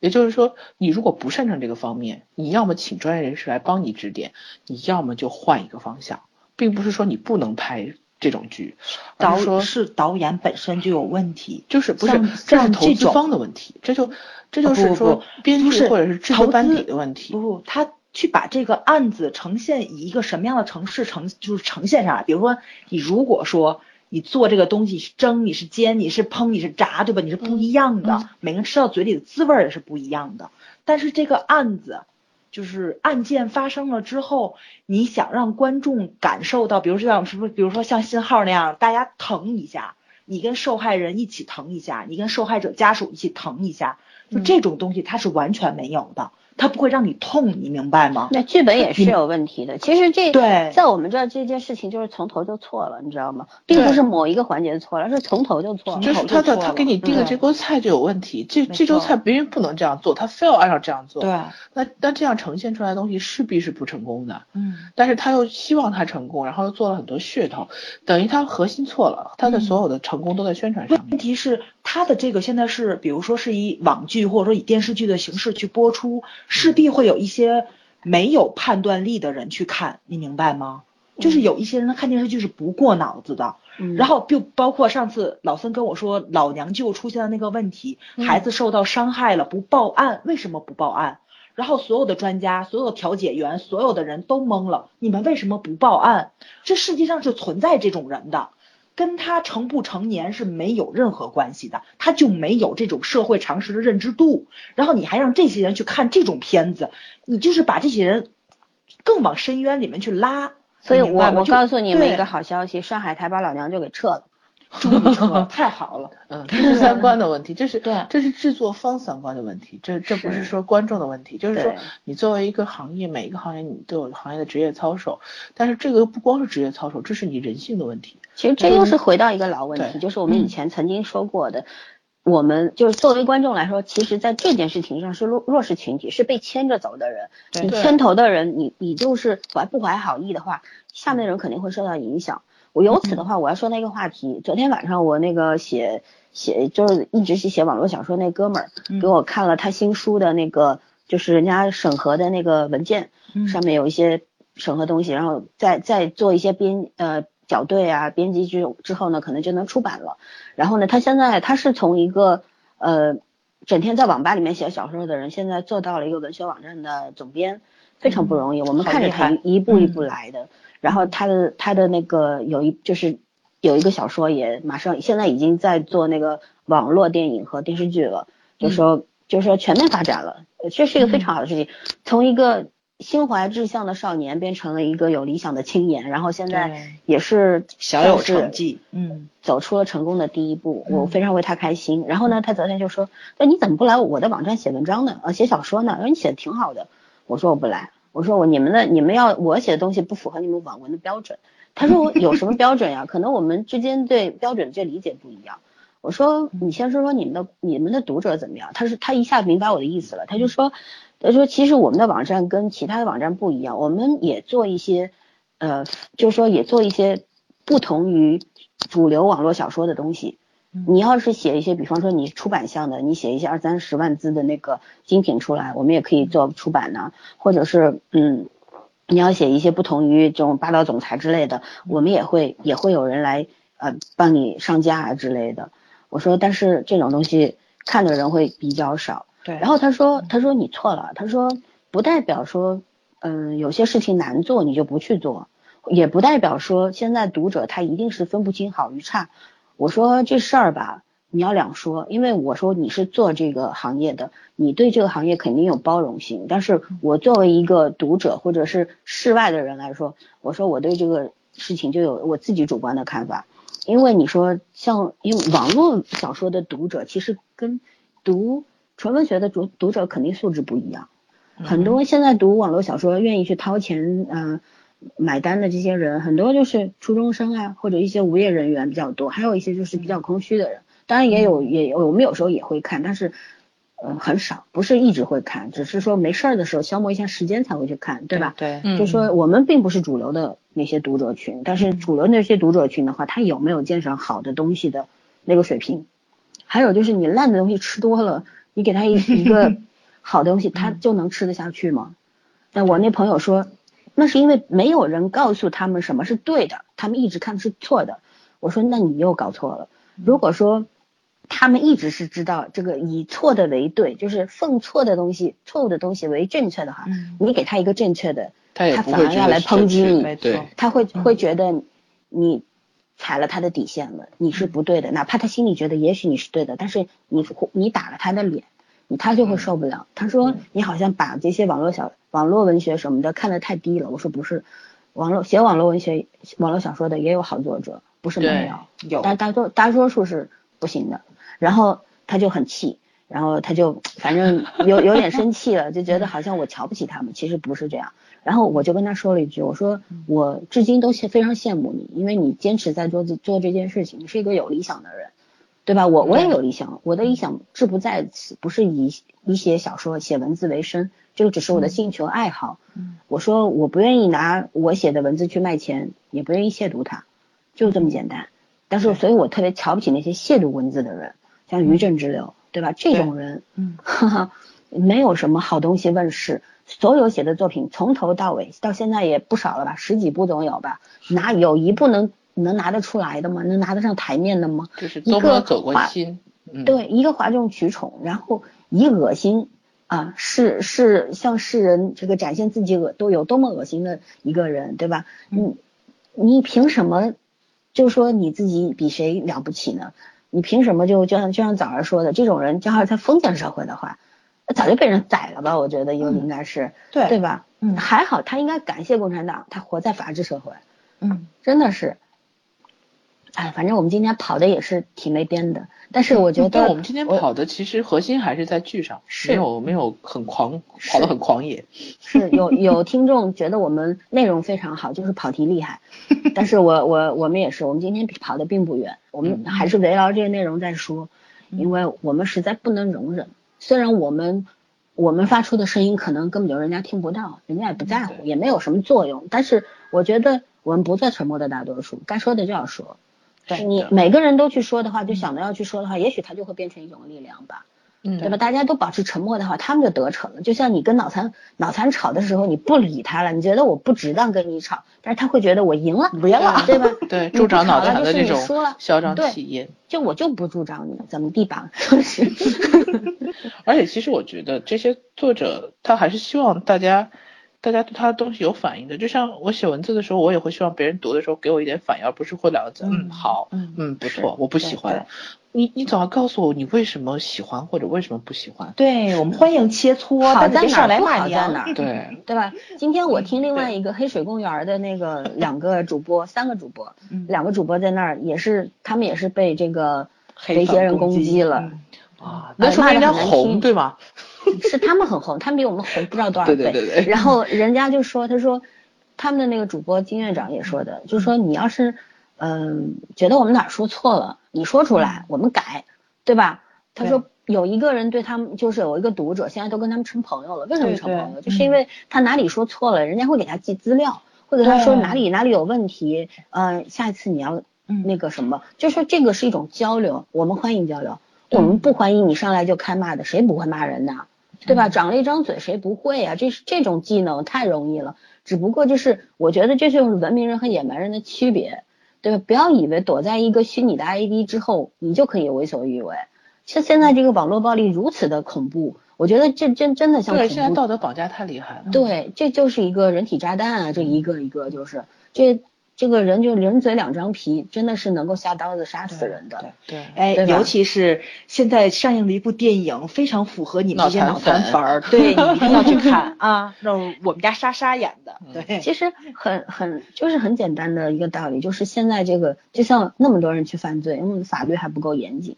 也就是说，你如果不擅长这个方面，你要么请专业人士来帮你指点，你要么就换一个方向，并不是说你不能拍这种剧，而导是说是导演本身就有问题，就是不是这是投资这方的问题，这就这就是说编剧或者是制投作班底的问题不。不，他去把这个案子呈现以一个什么样的城市呈就是呈现上来。比如说，你如果说你做这个东西是蒸，你是煎，你是烹，你是炸，对吧？你是不一样的，嗯每个人吃到嘴里的滋味儿也是不一样的。但是这个案子。就是案件发生了之后，你想让观众感受到，比如说像是不是，比如说像信号那样，大家疼一下，你跟受害人一起疼一下，你跟受害者家属一起疼一下，就嗯这种东西它是完全没有的，它不会让你痛，你明白吗？那剧本也是有问题的。其实这对在我们这儿这件事情就是从头就错了，你知道吗？并不是某一个环节错了，是从头就错了。就是他的他给你定的这锅菜就有问题，这这桌菜别人不能这样做，他非要按照这样做。对，那那这样呈现出来的东西势必是不成功的。嗯，但是他又希望他成功，然后又做了很多噱头，等于他核心错了，他的所有的成功都在宣传上面。问题是它的这个现在是，比如说是以网剧或者说以电视剧的形式去播出，势必会有一些没有判断力的人去看，你明白吗？就是有一些人他看电视剧是不过脑子的，嗯然后就包括上次老森跟我说老娘舅出现的那个问题，嗯孩子受到伤害了不报案，为什么不报案？然后所有的专家、所有的调解员、所有的人都懵了，你们为什么不报案？这世界上是存在这种人的，跟他成不成年是没有任何关系的，他就没有这种社会常识的认知度。然后你还让这些人去看这种片子，你就是把这些人更往深渊里面去拉。所以我我告诉你们对一个好消息，上海台把老娘就给撤了。太好了。嗯，这是三观的问题，这是对这是制作方三观的问题，这这不是是说观众的问题，就是说你作为一个行业，每一个行业你都有行业的职业操守，但是这个不光是职业操守，这是你人性的问题。其实这又是回到一个老问题，对就是我们以前曾经说过的，我们就是作为观众来说，其实在这件事情上是弱弱势群体，是被牵着走的人。对你牵头的人，你你就是怀不怀好意的话，下面的人肯定会受到影响。我由此的话，我要说那个话题，昨天晚上我那个写写就是一直是写网络小说那哥们儿嗯给我看了他新书的那个，就是人家审核的那个文件，嗯上面有一些审核东西，然后再再做一些编呃校对啊、编辑之之后呢，可能就能出版了。然后呢，他现在他是从一个呃整天在网吧里面写小说的人，现在做到了一个文学网站的总编，非常不容易。我们看着他一步一步来的。然后他的他的那个有一就是有一个小说也马上现在已经在做那个网络电影和电视剧了，就说就是说全面发展了，这是一个非常好的事情。从一个心怀志向的少年变成了一个有理想的青年，然后现在也是小有成绩，嗯，走出了成功的第一步，我非常为他开心。然后呢，他昨天就说，那你怎么不来我的网站写文章呢？呃，写小说呢？说你写的挺好的。我说我不来。我说我你们的你们要我写的东西不符合你们网文的标准。他说我 有什么标准呀？可能我们之间对标准的这理解不一样。我说你先说说你们的你们的读者怎么样？他说他一下明白我的意思了。他就说他说其实我们的网站跟其他的网站不一样，我们也做一些呃，就是说也做一些不同于主流网络小说的东西。你要是写一些，比方说你出版项的，你写一些二三十万字的那个精品出来，我们也可以做出版呢。或者是嗯，你要写一些不同于这种霸道总裁之类的，我们也会也会有人来呃帮你上架啊之类的。我说，但是这种东西看的人会比较少。对。然后他说，他说你错了，他说不代表说嗯有些事情难做你就不去做，也不代表说现在读者他一定是分不清好与差。我说这事儿吧，你要两说，因为我说你是做这个行业的，你对这个行业肯定有包容性。但是我作为一个读者或者是世外的人来说，我说我对这个事情就有我自己主观的看法。因为你说像因为网络小说的读者，其实跟读纯文学的读读者肯定素质不一样。很多现在读网络小说愿意去掏钱，嗯。买单的这些人很多就是初中生啊，或者一些无业人员比较多，还有一些就是比较空虚的人。当然也有，也有我们有时候也会看，但是呃很少，不是一直会看，只是说没事儿的时候消磨一下时间才会去看，对吧？对，就说我们并不是主流的那些读者群，但是主流那些读者群的话，他有没有鉴赏好的东西的那个水平？还有就是你烂的东西吃多了，你给他一一个 好的东西，他就能吃得下去吗？但我那朋友说。那是因为没有人告诉他们什么是对的，他们一直看的是错的。我说，那你又搞错了。如果说他们一直是知道这个以错的为对，就是奉错的东西、错误的东西为正确的话，你给他一个正确的，他反而要来抨击你，没错，他会会觉得你踩了他的底线了，你是不对的。哪怕他心里觉得也许你是对的，但是你你打了他的脸。他就会受不了。他说：“你好像把这些网络小网络文学什么的看得太低了。”我说：“不是，网络写网络文学、网络小说的也有好作者，不是没有，有，但大多大多数是不行的。”然后他就很气，然后他就反正有有点生气了，就觉得好像我瞧不起他们，其实不是这样。然后我就跟他说了一句：“我说我至今都非常羡慕你，因为你坚持在做做这件事情，你是一个有理想的人。”对吧？我我也有理想，我的理想志不在此，不是以以写小说、写文字为生，这个只是我的兴趣和爱好。嗯，我说我不愿意拿我写的文字去卖钱，也不愿意亵渎它，就这么简单。但是，所以我特别瞧不起那些亵渎文字的人，像余正之流，对吧？这种人，嗯，没有什么好东西问世，所有写的作品从头到尾到现在也不少了吧，十几部总有吧，哪有一部能？能拿得出来的吗？能拿得上台面的吗？就是一个走过心。对，一个哗众取宠，然后以恶心啊，是是向世人这个展现自己恶都有多么恶心的一个人，对吧？你你凭什么就说你自己比谁了不起呢？你凭什么就就像就像早儿说的，这种人，要是在封建社会的话，早就被人宰了吧？我觉得应应该是对对吧？嗯，还好他应该感谢共产党，他活在法治社会。嗯，真的是。哎，反正我们今天跑的也是挺没边的，但是我觉得我们今天跑的其实核心还是在剧上，没有没有很狂跑的很狂野。是有有听众觉得我们内容非常好，就是跑题厉害，但是我我我们也是，我们今天跑的并不远，我们还是围绕这些内容在说，因为我们实在不能容忍，虽然我们我们发出的声音可能根本就人家听不到，人家也不在乎，也没有什么作用，但是我觉得我们不做沉默的大多数，该说的就要说。你每个人都去说的话，就想着要去说的话，也许它就会变成一种力量吧。嗯对吧？大家都保持沉默的话，他们就得逞了。就像你跟脑残脑残吵的时候，你不理他了，你觉得我不值当跟你吵，但是他会觉得我赢了，我赢了对吧？对，助长脑残的这你输了种嚣张对气焰。就我就不助长你，怎么地吧？就 是，而且其实我觉得这些作者他还是希望大家，大家对他的东西有反应的。就像我写文字的时候，我也会希望别人读的时候给我一点反应，而不是会两个字，嗯，好，嗯嗯，不错，我不喜欢。你你总要告诉我你为什么喜欢或者为什么不喜欢。对我们欢迎切磋，好在但是别上来哪儿不骂娘。好在哪儿对，对吧？今天我听另外一个黑水公园的那个 两个主播，三个主播，嗯两个主播在那儿也是，他们也是被这个黑被一些人攻击击了，嗯啊，那说明人家红对吗？是他们很红，他们比我们红不知道多少倍。对对对对然后人家就说，他说他们的那个主播金院长也说的，就是说你要是嗯、觉得我们哪儿说错了，你说出来，我们改，对吧？他说有一个人对他们，就是有一个读者，现在都跟他们成朋友了。为什么成朋友？对就是因为他哪里说错了，人家会给他寄资料，会给他说哪里哪里有问题，呃，下一次你要嗯那个什么，就说这个是一种交流，我们欢迎交流，我们不欢迎你上来就开骂的，谁不会骂人呢？对吧？长了一张嘴，谁不会啊、这是这种技能太容易了。只不过就是，我觉得这就是文明人和野蛮人的区别，对吧？不要以为躲在一个虚拟的 ID 之后，你就可以为所欲为。像现在这个网络暴力如此的恐怖，我觉得这真真的像对，现在道德绑架太厉害了。对，这就是一个人体炸弹啊！这一个一个就是这这个人就人嘴两张皮，真的是能够下刀子杀死人的。对，哎，对哎尤其是现在上映的一部电影，非常符合你们这些脑脑残粉残粉儿，对 你一定要去看啊！那 我们家莎莎演的，对，其实很很就是很简单的一个道理，就是现在这个就像那么多人去犯罪，因为法律还不够严谨。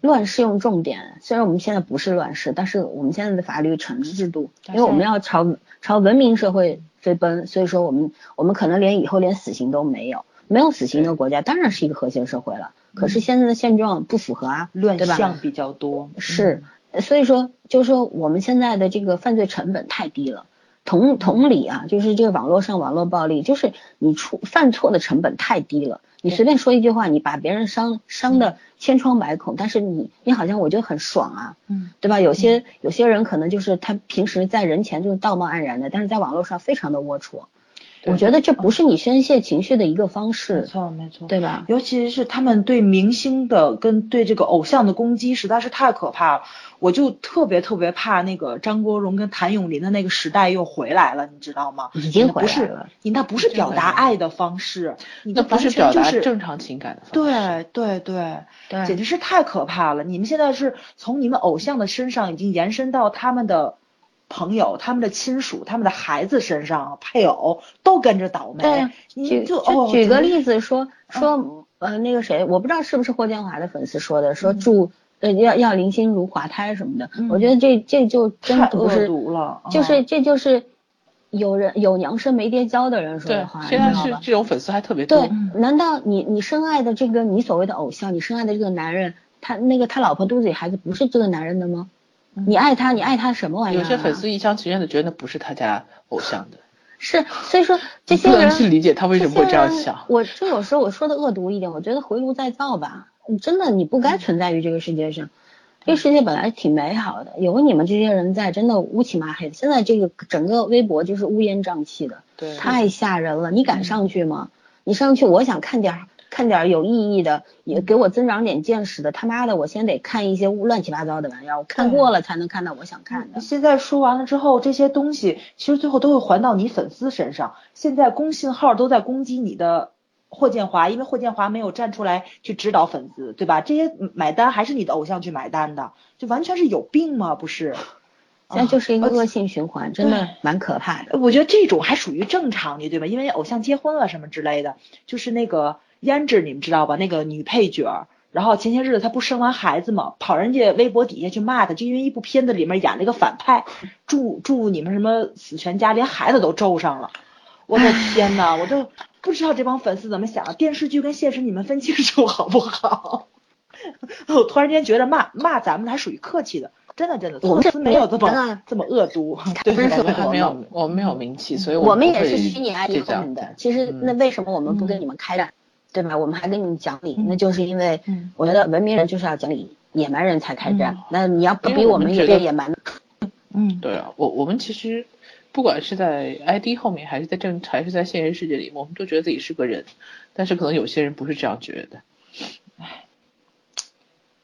乱世用重点，虽然我们现在不是乱世，但是我们现在的法律惩治制度，因为我们要朝朝文明社会飞奔，所以说我们我们可能连以后连死刑都没有，没有死刑的国家当然是一个和谐社会了。可是现在的现状不符合啊，乱？象比较多，是，所以说就是说我们现在的这个犯罪成本太低了。同同理啊，就是这个网络上网络暴力，就是你出犯错的成本太低了。你随便说一句话，你把别人伤伤的千疮百孔，但是你你好像我觉得很爽啊，嗯，对吧？有些有些人可能就是他平时在人前就是道貌岸然的，但是在网络上非常的龌龊。我觉得这不是你宣泄情绪的一个方式没，错没错，对吧？尤其是他们对明星的跟对这个偶像的攻击实在是太可怕了，我就特别特别怕那个张国荣跟谭咏麟的那个时代又回来了，你知道吗？已经回来了，你那不是表达爱的方式，你那不是表达就是正常情感的方式。对对对，对简直是太可怕了！你们现在是从你们偶像的身上已经延伸到他们的朋友、他们的亲属、他们的孩子身上，配偶都跟着倒霉。对，你就哦，举个例子说嗯说呃那个谁，我不知道是不是霍建华的粉丝说的，说祝呃要要林心如滑胎什么的，嗯我觉得这这就真太恶不是，毒了，就是嗯这就是有人有娘生没爹教的人说对的话，，现在是？这种粉丝还特别多。对，难道你你深爱的这个你所谓的偶像，你深爱的这个男人，他那个他老婆肚子里孩子不是这个男人的吗？你爱他，你爱他什么玩意儿、啊？有些粉丝一厢情愿的觉得那不是他家偶像的，是，所以说 这些不能人去理解他为什么会这样想。我就有时候我说的恶毒一点，我觉得回炉再造吧。你真的你不该存在于这个世界上，这个世界本来挺美好的，有你们这些人在，真的乌漆麻黑的。现在这个整个微博就是乌烟瘴气的，对太吓人了。你敢上去吗？你上去，我想看点儿看点儿有意义的，也给我增长点见识的。他妈的，我先得看一些乱七八糟的玩意儿，我看过了才能看到我想看的。现在说完了之后，这些东西其实最后都会还到你粉丝身上。现在公信号都在攻击你的霍建华，因为霍建华没有站出来去指导粉丝，对吧？这些买单还是你的偶像去买单的，就完全是有病吗？不是？现在就是一个啊恶性循环，真的蛮可怕的。我觉得这种还属于正常的，对吧？因为偶像结婚了什么之类的，就是那个胭脂，你们知道吧？那个女配角儿，然后前些日子她不生完孩子嘛，跑人家微博底下去骂她，就因为一部片子里面演了一个反派，祝祝你们什么死全家，连孩子都咒上了。我的天呐，我都不知道这帮粉丝怎么想的。电视剧跟现实你们分清楚好不好？我突然间觉得骂骂咱们还属于客气的，真的真的，我们粉丝没有这么啊这么恶毒。对，不是我们还我们没有，我们没有名气，所以我们也是虚拟 ID 这样后面的。其实嗯那为什么我们不跟你们开战，对吧？我们还跟你们讲理，嗯那就是因为嗯我觉得文明人就是要讲理，野蛮人才开战。嗯那你要不比我们也变野蛮，嗯，对啊，我我们其实不管是在 ID 后面，还是在正，还是在现实世界里，我们都觉得自己是个人，但是可能有些人不是这样觉得。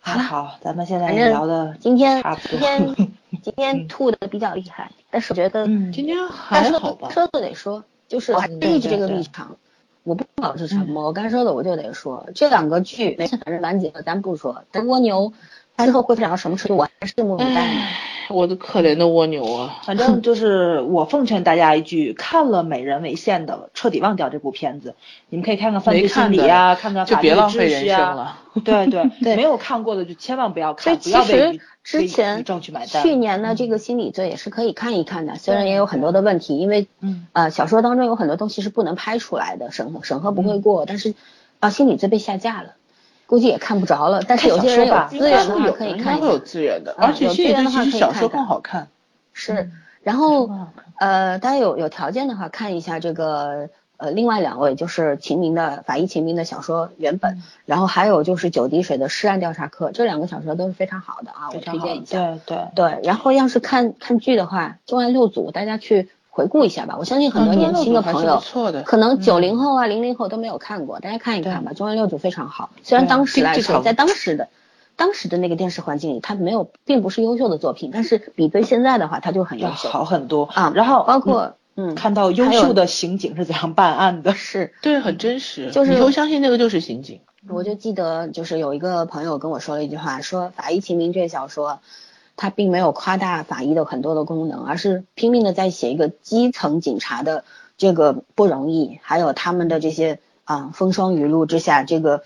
还好，咱们现在聊的今天。今天 今天嗯吐的比较厉害，但是我觉得嗯今天还好吧？说的得说，就是我还这个对立场，我不保持沉默。我该说的我就得说，这两个剧，没反正完结了，咱不说。但蜗牛它之后会发展到什么程度，我还是拭目以待呢。唉，我的可怜的蜗牛啊！反正就是我奉劝大家一句，看了《美人为馅》的，彻底忘掉这部片子。你们可以看看犯罪心没看的理呀，看看就法律别浪费秩序啊。人生了。对对 对没有看过的就千万不要看，不其实要为于之前去年的这个心理罪也是可以看一看的，虽然也有很多的问题，因为嗯呃小说当中有很多东西是不能拍出来的，审核审核不会过，但是啊心理罪被下架了，估计也看不着了。但是有些人有资源的话可以看会有。资源的，啊而且有资源的话小说更好看。是，然后嗯呃，大家有有条件的话，看一下这个呃另外两位，就是秦明的法医秦明的小说原本，然后还有就是九滴水的尸案调查课，这两个小说都是非常好的啊，我推荐一下。对对，对，然后要是看看剧的话，《重案六组》大家去回顾一下吧，我相信很多嗯年轻的朋友。可能九零后啊、零零后都没有看过，大家看一看吧，《中原六组》非常好。虽然当时来说，在当时的当时的那个电视环境里，它没有并不是优秀的作品，但是比对现在的话，它就很优秀好很多啊。然后包括嗯，看到优秀的刑警是怎样办案的。是，对，很真实，就是你都相信那个就是刑警。我就记得就是有一个朋友跟我说了一句话，说《法医秦明》这小说，他并没有夸大法医的很多的功能，而是拼命的在写一个基层警察的这个不容易，还有他们的这些啊风霜雨露之下，这个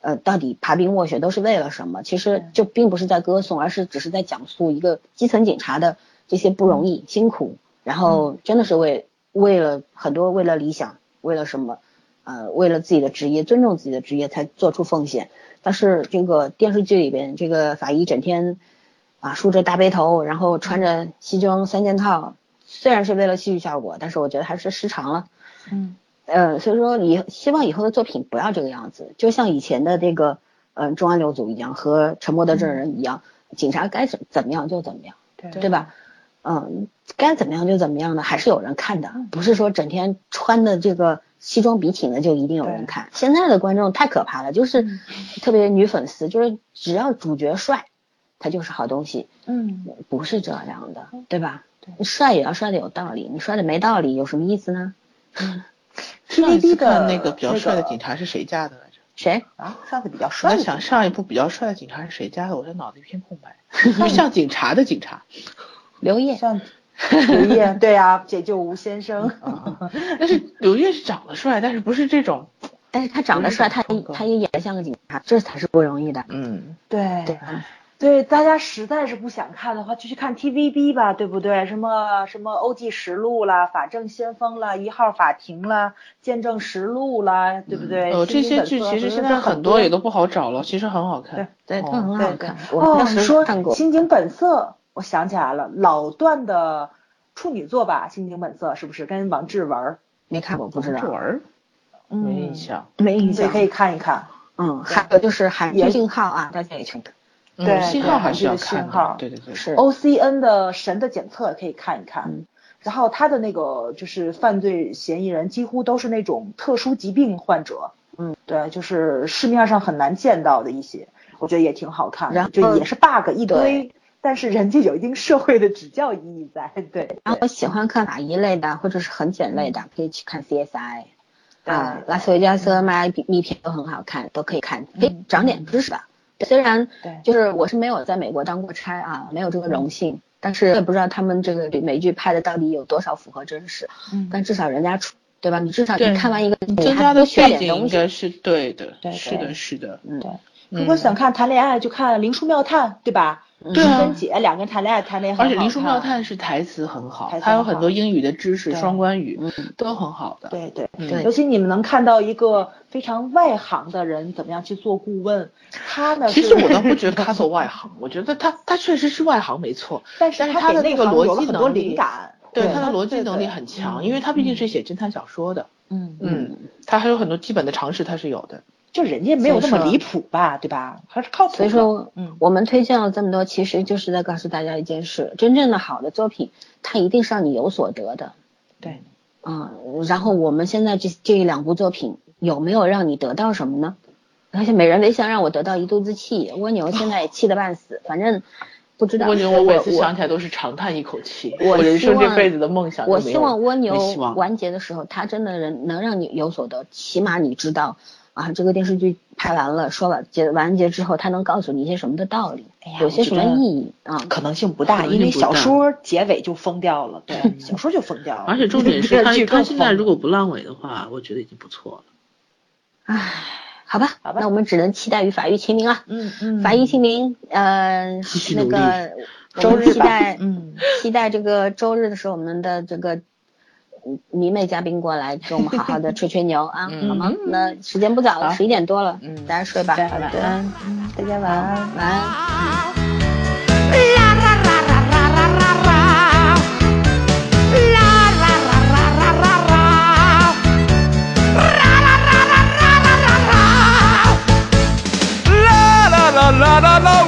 呃到底爬冰卧雪都是为了什么？其实就并不是在歌颂，而是只是在讲述一个基层警察的这些不容易、辛苦，然后真的是为为了很多为了理想，为了什么？呃，为了自己的职业，尊重自己的职业才做出奉献。但是这个电视剧里边，这个法医整天啊梳着大背头，然后穿着西装三件套，虽然是为了戏剧效果，但是我觉得还是失常了。嗯呃，所以说以希望以后的作品不要这个样子，就像以前的这个嗯、呃重案六组一样，和沉默的证人一样，警察该怎怎么样就怎么样，对对吧？嗯，该怎么样就怎么样的，还是有人看的，不是说整天穿的这个西装笔挺的就一定有人看。现在的观众太可怕了，就是嗯特别女粉丝，就是只要主角帅，他就是好东西，嗯，不是这样的，对吧？你帅也要帅的有道理，你帅的没道理有什么意思呢？上一次看那个比较帅的警察是谁家的来着？谁？啊，上次比较帅的在想上一部比较帅的警察是谁家的，我这脑子一片空白。像警察的警察，刘烨。像刘烨，对啊，解救吴先生。但是刘烨是长得帅，但是不是这种，但是他长得帅，他他也演得像个警察，这才是不容易的。嗯，对对吧？对，大家实在是不想看的话，就去看 TVB 吧，对不对？什么什么《欧记实录》啦，《法证先锋》啦，《一号法庭》啦，《见证实录》啦，对不对？呃，这些剧其实现在很多也都不好找了，其实很好看。对，对都很对对好看。我哦，当时你说看过《刑警本色》，我想起来了，老段的处女作吧，《刑警本色》是不是跟王志文？没看过，不知道，这玩意儿嗯，没印，象。没印象。所以可以看一看。嗯，还有就是韩也剧信号啊，大家也请看。嗯对信号还是要对看信号的。对对对，是 OCN 的《神的检测》可以看一看。嗯然后他的那个就是犯罪嫌疑人几乎都是那种特殊疾病患者，嗯，对，就是市面上很难见到的一些，我觉得也挺好看，然后就也是 bug 一堆，但是人家有一定社会的指教意义在，对。然后我喜欢看哪一类的，或者是很简类的，可以去看 CSI 啊，对拉斯维加斯、迈阿密片都很好看，都可以看，可以嗯长点知识吧。虽然对就是我是没有在美国当过差啊，没有这个荣幸，但是也不知道他们这个美剧拍的到底有多少符合真实，嗯但至少人家出，对吧？你至少对你看完一个，你增加的还多学背景点东西。应该是对的。对是的，是的。嗯，对如果想看谈恋爱，就看《灵书妙探》，对吧？对啊。跟姐两个人谈恋爱，谈的也很好。而且《林书妙探》是台词很好他，有很多英语的知识、双关语嗯。都很好的。对对嗯。对尤其你们能看到一个非常外行的人怎么样去做顾问，他呢，其实我倒不觉得 他做外行，我觉得他他确实是外行没错，但是他的那个逻辑很多能力灵感，对对他的逻辑能力很强，嗯。因为他毕竟是写侦探小说的，嗯。嗯，他还有很多基本的常识他是有的。就人家没有那么离谱吧，对吧？还是靠谱。所以说，嗯，我们推荐了这么多，其实就是在告诉大家一件事：真正的好的作品，它一定是让你有所得的。对，嗯，然后我们现在这这两部作品有没有让你得到什么呢？而且美人微笑让我得到一肚子气，蜗牛现在也气得半死，反正不知道。蜗牛，我每次想起来都是长叹一口气。我人生这辈子的梦想。我希望蜗牛完结的时候，它真的人能让你有所得，起码你知道啊，这个电视剧拍完了，说了结完结之后，它能告诉你一些什么的道理，哎呀有些什么意义啊？可能性不大，因为小说结尾就封掉了，对，小说就封掉了。而且重点是 他他现在如果不烂尾的话，我觉得已经不错了。唉，好吧，好吧那我们只能期待与法医秦明了。嗯嗯，法医秦明，呃，那个周日期待，嗯，期待这个周日的时候，我们的这个嗯迷妹嘉宾过来，跟我们好好的吹吹牛啊，好吗？那时间不早了，十一点多了，嗯，大家睡吧，晚安，大家晚安，晚安。La 啦啦啦啦啦啦